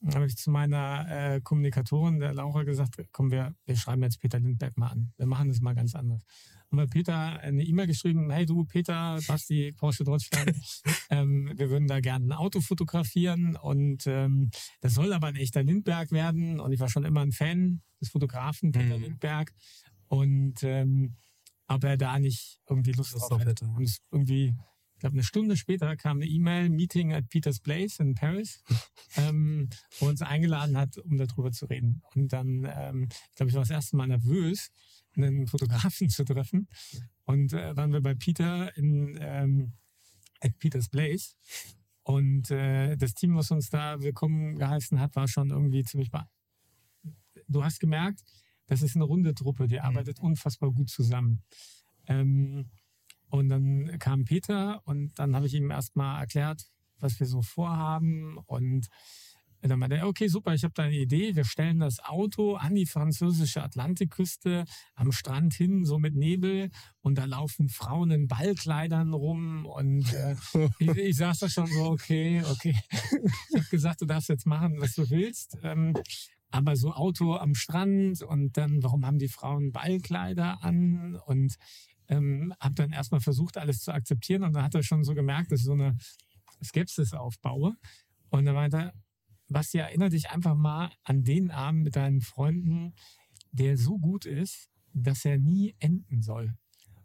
Dann habe ich zu meiner äh, Kommunikatorin, der Laura, gesagt, komm, wir, wir schreiben jetzt Peter Lindberg mal an. Wir machen das mal ganz anders. Haben wir Peter eine E-Mail geschrieben, hey du, Peter, Basti, Porsche Deutschland, ähm, wir würden da gerne ein Auto fotografieren und ähm, das soll aber ein echter Lindberg werden. Und ich war schon immer ein Fan des Fotografen Peter Mhm. Lindberg. Und ähm, ob er da nicht irgendwie Lust drauf hätte. hätte. Und irgendwie, ich glaube, eine Stunde später kam eine E-Mail, Meeting at Peter's Place in Paris, ähm, wo er uns eingeladen hat, um darüber zu reden. Und dann, ähm, ich glaube, ich war das erste Mal nervös, einen Fotografen zu treffen. Und äh, waren wir bei Peter in ähm, at Peter's Place. Und äh, das Team, was uns da willkommen geheißen hat, war schon irgendwie ziemlich be Du hast gemerkt, das ist eine runde Truppe, die arbeitet unfassbar gut zusammen. Ähm, und dann kam Peter und dann habe ich ihm erstmal erklärt, was wir so vorhaben. Und dann meinte er, okay, super, ich habe da eine Idee. Wir stellen das Auto an die französische Atlantikküste am Strand hin, so mit Nebel. Und da laufen Frauen in Ballkleidern rum. Und äh, ich, ich saß da schon so, okay, okay. Ich habe gesagt, du darfst jetzt machen, was du willst. Ähm, aber so Auto am Strand und dann, warum haben die Frauen Ballkleider an? Und ähm, habe dann erstmal versucht, alles zu akzeptieren. Und dann hat er schon so gemerkt, dass ich so eine Skepsis aufbaue. Und dann meinte er, Basti, erinnere dich einfach mal an den Abend mit deinen Freunden, der so gut ist, dass er nie enden soll.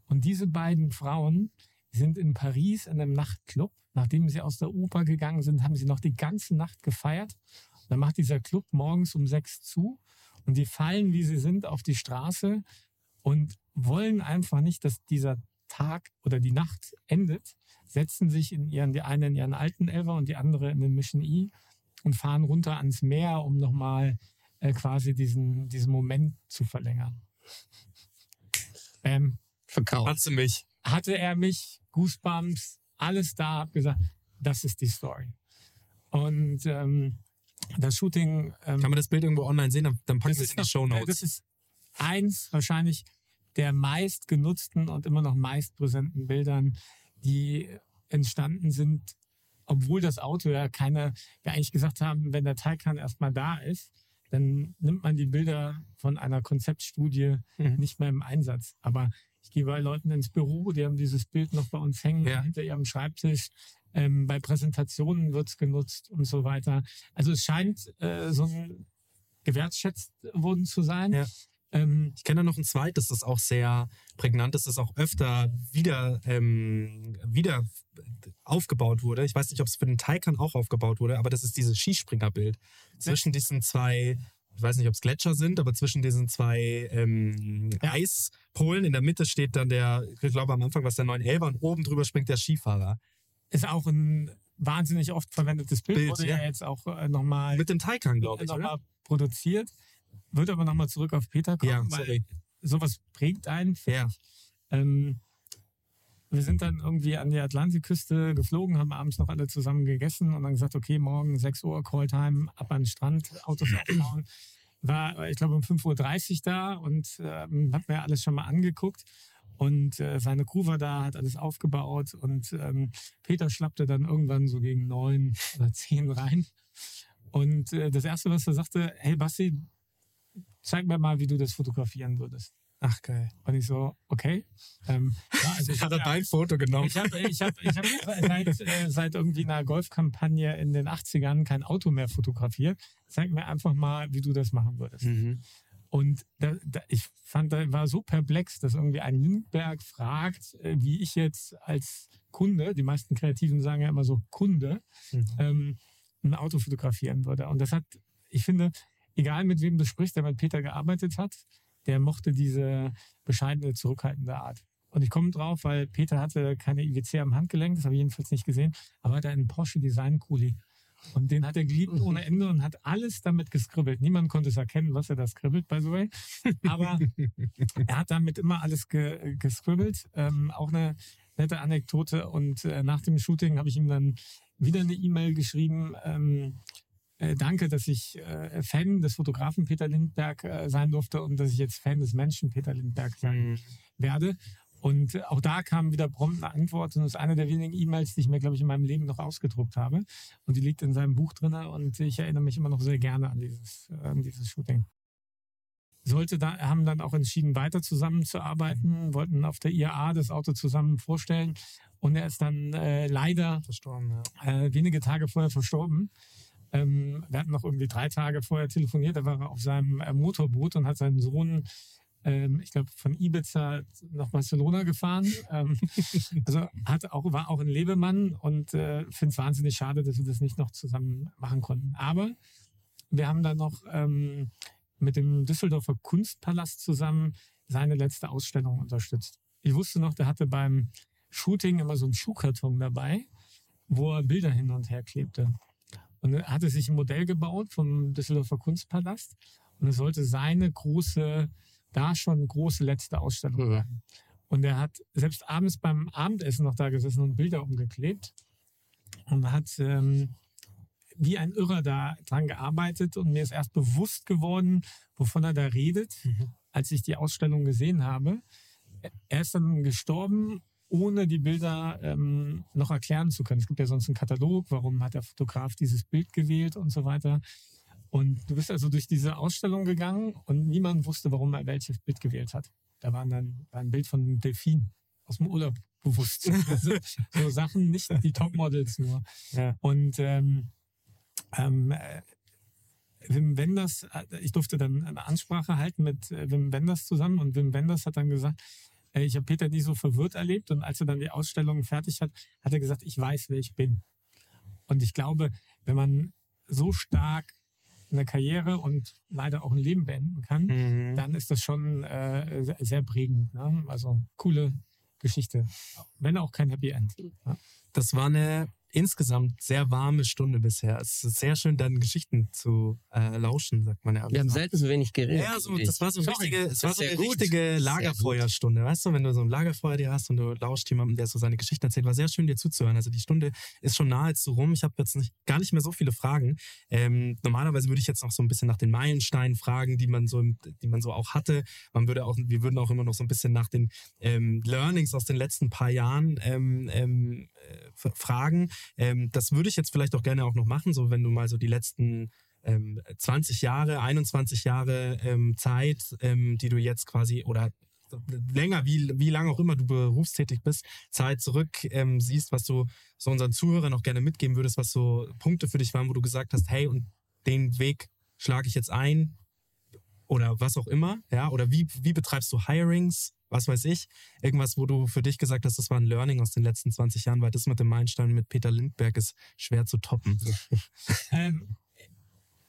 Und diese beiden Frauen sind in Paris in einem Nachtclub. Nachdem sie aus der Oper gegangen sind, haben sie noch die ganze Nacht gefeiert. Dann macht dieser Club morgens um sechs zu und die fallen, wie sie sind, auf die Straße und wollen einfach nicht, dass dieser Tag oder die Nacht endet, setzen sich in ihren, die eine in ihren alten Elver und die andere in den Mission E und fahren runter ans Meer, um nochmal äh, quasi diesen, diesen Moment zu verlängern. Ähm, Verkauft. Hast du mich? hatte er mich, Goosebumps, alles da, hab gesagt, das ist die Story. Und ähm, das Shooting. Ähm, Kann man das Bild irgendwo online sehen? Dann, dann packen wir es in die Show äh, Notes. Das ist eins wahrscheinlich der meistgenutzten und immer noch meistpräsenten Bildern, die entstanden sind, obwohl das Auto ja keine, wir eigentlich gesagt haben, wenn der Taycan erstmal da ist, dann nimmt man die Bilder von einer Konzeptstudie Mhm. nicht mehr im Einsatz. Aber ich gehe bei Leuten ins Büro, die haben dieses Bild noch bei uns hängen, Ja. hinter ihrem Schreibtisch. Ähm, bei Präsentationen wird es genutzt und so weiter. Also es scheint äh, so ein gewertschätzt worden zu sein. Ja. Ähm, Ich kenne da noch ein zweites, das auch sehr prägnant ist, das auch öfter wieder, ähm, wieder aufgebaut wurde. Ich weiß nicht, ob es für den Taycan auch aufgebaut wurde, aber das ist dieses Skispringerbild. Zwischen diesen zwei, ich weiß nicht, ob es Gletscher sind, aber zwischen diesen zwei ähm, Ja. Eispolen in der Mitte steht dann der, ich glaube am Anfang war es der 911 und oben drüber springt der Skifahrer. ist auch ein wahnsinnig oft verwendetes Bild, Bild, wurde ja, ja. jetzt auch äh, nochmal Mit dem Taycan, glaube ich, noch produziert. Wird aber nochmal zurück auf Peter kommen, Ja, weil sorry. sowas prägt einen. Ja. Ähm, wir sind dann irgendwie an die Atlantikküste geflogen, haben abends noch alle zusammen gegessen und dann gesagt, okay, morgen 6 Uhr Calltime, ab an den Strand, Autos aufbauen. War, ich glaube, um 5.30 Uhr da und ähm, hab mir alles schon mal angeguckt. Und äh, seine Crew war da, hat alles aufgebaut und ähm, Peter schlappte dann irgendwann so gegen neun oder zehn rein. Und äh, das Erste, was er sagte, hey Basti, zeig mir mal, wie du das fotografieren würdest. Ach, geil. Und ich so, okay. Ähm, ja, also ich Hat er dein Foto genommen? ich habe ich hab, ich hab seit, äh, seit irgendwie einer Golfkampagne in den 80ern kein Auto mehr fotografiert. Zeig mir einfach mal, wie du das machen würdest. Mhm. Und da, da, ich fand, da war so perplex, dass irgendwie ein Lindberg fragt, äh, wie ich jetzt als Kunde, die meisten Kreativen sagen ja immer so Kunde, Mhm. ähm, ein Auto fotografieren würde. Und das hat, ich finde, egal mit wem du sprichst, der mit Peter gearbeitet hat, der mochte diese bescheidene, zurückhaltende Art. Und ich komme drauf, weil Peter hatte keine IWC am Handgelenk, das habe ich jedenfalls nicht gesehen, aber er einen Porsche Design Coolie. Und den hat er geliebt ohne Ende und hat alles damit geskribbelt. Niemand konnte es erkennen, was er da skribbelt, by the way. Aber er hat damit immer alles ge gescribbelt. Ähm, auch eine nette Anekdote. Und äh, nach dem Shooting habe ich ihm dann wieder eine E-Mail geschrieben. Ähm, äh, danke, dass ich äh, Fan des Fotografen Peter Lindberg äh, sein durfte und dass ich jetzt Fan des Menschen Peter Lindberg sein Mhm. werde. Und auch da kam wieder prompt eine Antwort. Und das ist eine der wenigen E-Mails, die ich mir, glaube ich, in meinem Leben noch ausgedruckt habe. Und die liegt in seinem Buch drin. Und ich erinnere mich immer noch sehr gerne an dieses, äh, an dieses Shooting. Sollte da, haben dann auch entschieden, weiter zusammenzuarbeiten, wollten auf der IAA das Auto zusammen vorstellen. Und er ist dann äh, leider ja. äh, wenige Tage vorher verstorben. Ähm, wir hatten noch irgendwie drei Tage vorher telefoniert. Da war er auf seinem äh, Motorboot und hat seinen Sohn, ähm, ich glaube, von Ibiza nach Barcelona gefahren. Ähm, also hat auch, war auch ein Lebemann und äh, finde es wahnsinnig schade, dass wir das nicht noch zusammen machen konnten. Aber wir haben dann noch ähm, mit dem Düsseldorfer Kunstpalast zusammen seine letzte Ausstellung unterstützt. Ich wusste noch, der hatte beim Shooting immer so einen Schuhkarton dabei, wo er Bilder hin und her klebte. Und er hatte sich ein Modell gebaut vom Düsseldorfer Kunstpalast und es sollte seine große, da schon große letzte Ausstellung Mhm. werden. Und er hat selbst abends beim Abendessen noch da gesessen und Bilder umgeklebt und hat ähm, wie ein Irrer da dran gearbeitet und mir ist erst bewusst geworden, wovon er da redet, als ich die Ausstellung gesehen habe. Er ist dann gestorben, ohne die Bilder ähm, noch erklären zu können. Es gibt ja sonst einen Katalog, warum hat der Fotograf dieses Bild gewählt und so weiter. Und du bist also durch diese Ausstellung gegangen und niemand wusste, warum er welches Bild gewählt hat. Da waren dann war ein Bild von einem Delfin aus dem Urlaub bewusst. Also, so Sachen, nicht die Topmodels nur. Ja. Und ähm, ähm, äh, Wim Wenders, äh, ich durfte dann eine Ansprache halten mit äh, Wim Wenders zusammen und Wim Wenders hat dann gesagt, ich habe Peter nie so verwirrt erlebt und als er dann die Ausstellung fertig hat, hat er gesagt, ich weiß, wer ich bin. Und ich glaube, wenn man so stark eine Karriere und leider auch ein Leben beenden kann, Mhm. dann ist das schon äh, sehr, sehr prägend. Ne? Also coole Geschichte, wenn auch kein Happy End. Ja. Das war eine insgesamt sehr warme Stunde bisher. Es ist sehr schön, deine Geschichten zu äh, lauschen, sagt man ja. Wir haben selten so wenig geredet. Ja, so, das war so, richtige, es war so eine gut. richtige. Lagerfeuerstunde. Weißt du, wenn du so ein Lagerfeuer dir hast und du lauscht jemandem, der so seine Geschichten erzählt, war sehr schön dir zuzuhören. Also die Stunde ist schon nahezu rum. Ich habe jetzt nicht, gar nicht mehr so viele Fragen. Ähm, normalerweise würde ich jetzt noch so ein bisschen nach den Meilensteinen fragen, die man so, die man so auch hatte. Man würde auch, wir würden auch immer noch so ein bisschen nach den ähm, Learnings aus den letzten paar Jahren ähm, ähm, äh, fragen. Ähm, das würde ich jetzt vielleicht auch gerne auch noch machen, so wenn du mal so die letzten ähm, 20 Jahre, 21 Jahre ähm, Zeit, ähm, die du jetzt quasi oder länger, wie, wie lange auch immer du berufstätig bist, Zeit zurück ähm, siehst, was du so unseren Zuhörern auch gerne mitgeben würdest, was so Punkte für dich waren, wo du gesagt hast, hey, und den Weg schlage ich jetzt ein oder was auch immer, ja, oder wie, wie betreibst du Hirings, was weiß ich, irgendwas, wo du für dich gesagt hast, das war ein Learning aus den letzten 20 Jahren, weil das mit dem Meilenstein mit Peter Lindberg ist schwer zu toppen. Ähm,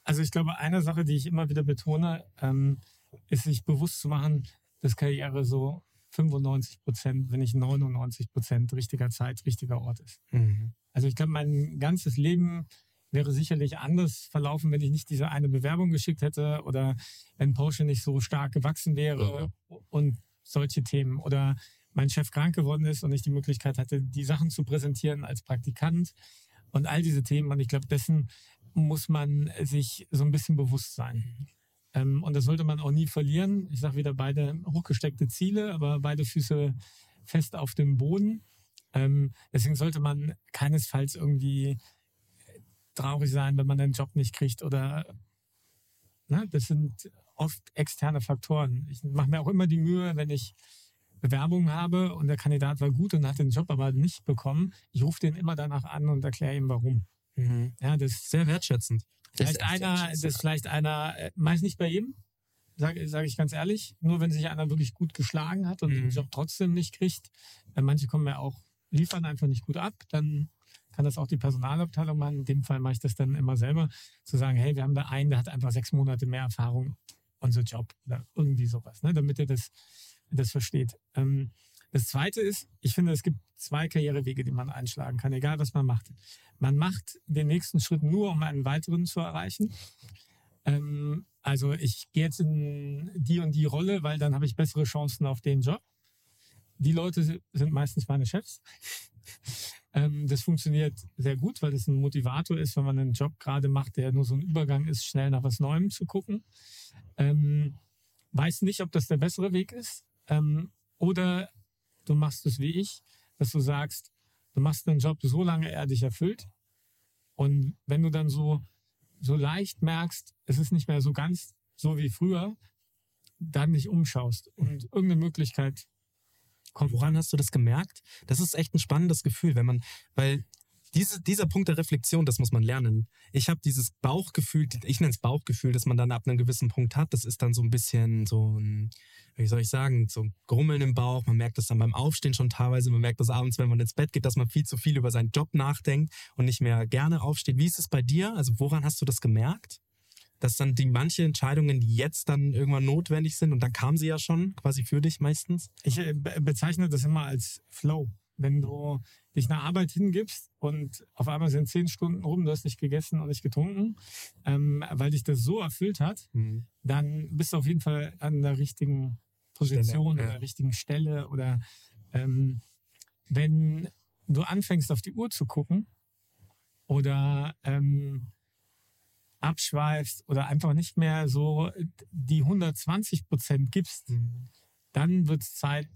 also ich glaube, eine Sache, die ich immer wieder betone, ähm, ist sich bewusst zu machen, dass Karriere so 95 Prozent, wenn nicht 99 Prozent richtiger Zeit, richtiger Ort ist. Mhm. Also ich glaube, mein ganzes Leben wäre sicherlich anders verlaufen, wenn ich nicht diese eine Bewerbung geschickt hätte oder wenn Porsche nicht so stark gewachsen wäre und solche Themen oder mein Chef krank geworden ist und ich die Möglichkeit hatte, die Sachen zu präsentieren als Praktikant und all diese Themen. Und ich glaube, dessen muss man sich so ein bisschen bewusst sein. Ähm, und das sollte man auch nie verlieren. Ich sage wieder beide hochgesteckte Ziele, aber beide Füße fest auf dem Boden. Ähm, deswegen sollte man keinesfalls irgendwie traurig sein, wenn man den Job nicht kriegt oder ne, das sind oft externe Faktoren. Ich mache mir auch immer die Mühe, wenn ich Bewerbungen habe und der Kandidat war gut und hat den Job aber nicht bekommen, ich rufe den immer danach an und erkläre ihm warum. Mhm. Ja, das Sehr wertschätzend. Das vielleicht ist echt einer, das vielleicht einer, äh, meist nicht bei jedem, sage sag ich ganz ehrlich. Nur wenn sich einer wirklich gut geschlagen hat und den Mhm. Job trotzdem nicht kriegt. Äh, manche kommen ja auch, liefern einfach nicht gut ab, dann kann das auch die Personalabteilung machen. In dem Fall mache ich das dann immer selber, zu sagen, hey, wir haben da einen, der hat einfach sechs Monate mehr Erfahrung, unser Job oder irgendwie sowas, ne? damit er das, das versteht. Ähm, das Zweite ist, ich finde, es gibt zwei Karrierewege, die man einschlagen kann, egal was man macht. Man macht den nächsten Schritt nur, um einen weiteren zu erreichen. Ähm, also ich gehe jetzt in die und die Rolle, weil dann habe ich bessere Chancen auf den Job. Die Leute si- sind meistens meine Chefs. Ähm, das funktioniert sehr gut, weil das ein Motivator ist, wenn man einen Job gerade macht, der nur so ein Übergang ist, schnell nach was Neuem zu gucken. Ähm, weiß nicht, ob das der bessere Weg ist. Ähm, oder du machst es wie ich, dass du sagst, du machst einen Job so lange, er dich erfüllt. Und wenn du dann so, so leicht merkst, es ist nicht mehr so ganz so wie früher, dann dich umschaust und irgendeine Möglichkeit kommt. Woran hast du das gemerkt? Das ist echt ein spannendes Gefühl, wenn man, weil diese, dieser Punkt der Reflexion, das muss man lernen. Ich habe dieses Bauchgefühl, ich nenne es Bauchgefühl, das man dann ab einem gewissen Punkt hat. Das ist dann so ein bisschen so ein, wie soll ich sagen, so ein Grummeln im Bauch. Man merkt das dann beim Aufstehen schon teilweise. Man merkt das abends, wenn man ins Bett geht, dass man viel zu viel über seinen Job nachdenkt und nicht mehr gerne aufsteht. Wie ist es bei dir? Also woran hast du das gemerkt? Dass dann die manche Entscheidungen jetzt dann irgendwann notwendig sind und dann kamen sie ja schon quasi für dich meistens. Ich äh, be- bezeichne das immer als Flow. Wenn du dich einer Arbeit hingibst und auf einmal sind zehn Stunden rum, du hast nicht gegessen und nicht getrunken, ähm, weil dich das so erfüllt hat, dann bist du auf jeden Fall an der richtigen Position Stelle, oder ja. der richtigen Stelle oder ähm, wenn du anfängst auf die Uhr zu gucken oder ähm, abschweifst oder einfach nicht mehr so die 120 Prozent gibst, dann wird es Zeit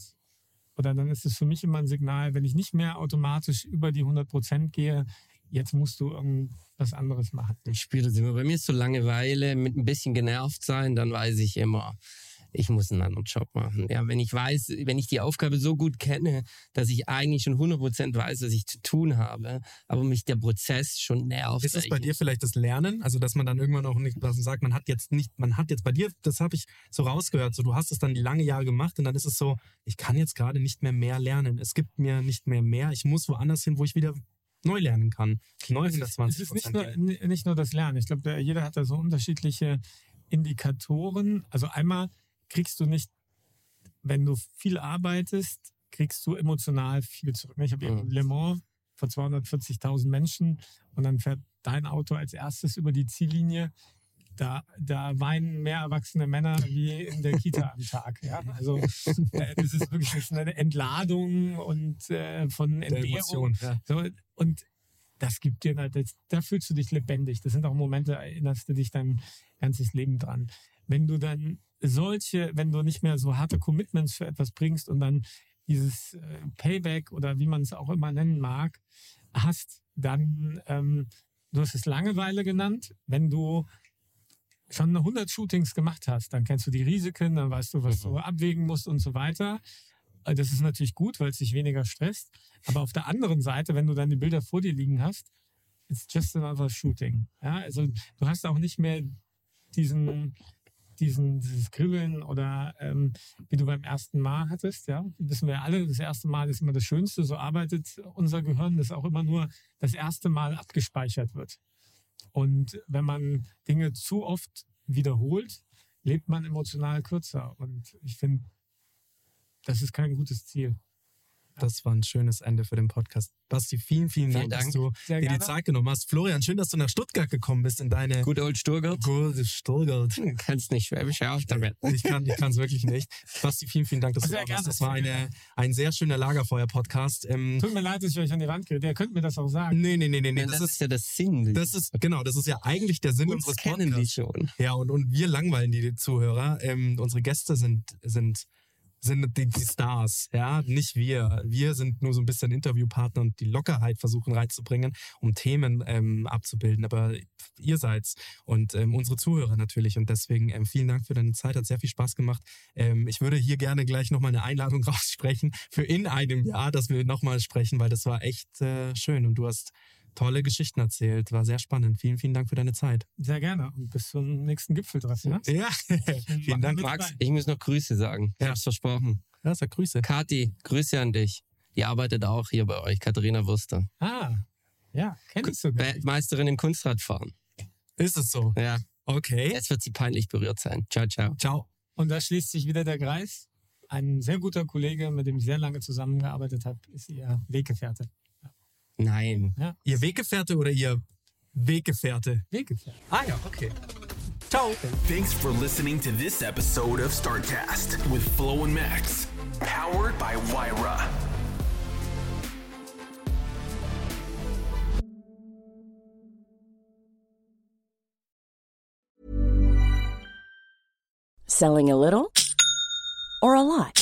oder dann ist es für mich immer ein Signal, wenn ich nicht mehr automatisch über die 100 Prozent gehe, jetzt musst du irgendwas anderes machen. Ich spüre das immer. Bei mir ist so Langeweile, mit ein bisschen genervt sein, dann weiß ich immer, ich muss einen anderen Job machen. Ja, wenn ich weiß, wenn ich die Aufgabe so gut kenne, dass ich eigentlich schon 100% weiß, was ich zu tun habe, aber mich der Prozess schon nervt. Ist es bei dir vielleicht das Lernen? Also, dass man dann irgendwann auch nicht was sagt, man hat jetzt nicht, man hat jetzt bei dir, das habe ich so rausgehört, so du hast es dann die lange Jahre gemacht und dann ist es so, ich kann jetzt gerade nicht mehr mehr lernen. Es gibt mir nicht mehr mehr. Ich muss woanders hin, wo ich wieder neu lernen kann. Neu Es ist, 120 es ist nicht, nur, nicht nur das Lernen. Ich glaube, jeder hat da so unterschiedliche Indikatoren. Also einmal kriegst du nicht, wenn du viel arbeitest, kriegst du emotional viel zurück. Ich habe eben Mhm. Le Mans vor 240.000 Menschen und dann fährt dein Auto als erstes über die Ziellinie. Da, da weinen mehr erwachsene Männer wie in der Kita am Tag. Ja? Also äh, das ist wirklich das ist eine Entladung und äh, von Entbehrung. Emotion. Ja. So, und das gibt dir, das, da fühlst du dich lebendig. Das sind auch Momente, da erinnerst du dich dein ganzes Leben dran. Wenn du dann solche, wenn du nicht mehr so harte Commitments für etwas bringst und dann dieses äh, Payback oder wie man es auch immer nennen mag, hast, dann, ähm, du hast es Langeweile genannt, wenn du schon 100 Shootings gemacht hast, dann kennst du die Risiken, dann weißt du, was du abwägen musst und so weiter. Äh, Das ist natürlich gut, weil es dich weniger stresst. Aber auf der anderen Seite, wenn du dann die Bilder vor dir liegen hast, it's just another shooting. Ja, also du hast auch nicht mehr diesen, diesen, dieses Kribbeln oder ähm, wie du beim ersten Mal hattest, ja, wissen wir alle, das erste Mal ist immer das Schönste, so arbeitet unser Gehirn, dass auch immer nur das erste Mal abgespeichert wird. Und wenn man Dinge zu oft wiederholt, lebt man emotional kürzer. Und ich finde, das ist kein gutes Ziel. Das war ein schönes Ende für den Podcast. Basti, vielen, vielen, Vielen Dank, dass Dank. du Sehr dir die. Zeit genommen hast. Florian, schön, dass du nach Stuttgart gekommen bist in deine Good old Sturgert. gute Stuttgart. Du kannst nicht schwäbisch auf damit. Ich kann ich es wirklich nicht. Basti, vielen, vielen Dank, dass du Sehr da gerne, warst. Das war eine, ein sehr schöner Lagerfeuer-Podcast. Ähm, Tut mir leid, dass ich euch an die Wand gehe. Ihr könnt mir das auch sagen. nee, nee, nee, nee, nee. Das, das ist, ja das Sinn. das ist, genau, das ist ja eigentlich der Sinn Uns unseres kennen die Podcasts. schon. Ja, und, und wir langweilen die Zuhörer. Ähm, unsere Gäste sind, sind, sind die, die Stars, ja, nicht wir. Wir sind nur so ein bisschen Interviewpartner und die Lockerheit versuchen reinzubringen, um Themen ähm, abzubilden. Aber ihr seid's und ähm, unsere Zuhörer natürlich. Und deswegen ähm, vielen Dank für deine Zeit, hat sehr viel Spaß gemacht. Ähm, ich würde hier gerne gleich nochmal eine Einladung raussprechen für in einem Jahr, dass wir nochmal sprechen, weil das war echt äh, schön und du hast tolle Geschichten erzählt. War sehr spannend. Vielen, vielen Dank für deine Zeit. Sehr gerne. Und bis zum nächsten Gipfeltreffen. Ne? Ja, vielen Dank. Max, dabei. ich muss noch Grüße sagen. Ich Ja. hab's versprochen. Ja, sag Grüße. Kathi, Grüße an dich. Die arbeitet auch hier bei euch, Katharina Wurster. Ah, ja, kenn ich sogar. Weltmeisterin im Kunstradfahren. Ist es so? Ja, Okay. jetzt wird sie peinlich berührt sein. Ciao, ciao. Ciao. Und da schließt sich wieder der Kreis. Ein sehr guter Kollege, mit dem ich sehr lange zusammengearbeitet habe, ist ihr Weggefährte. Nein. Ihr Weggefährte oder ihr Weggefährte? Weggefährte. Ah ja, okay. Ciao. Thanks for listening to this episode of StarCast with Flo and Max, powered by Wyra. Selling a little or a lot?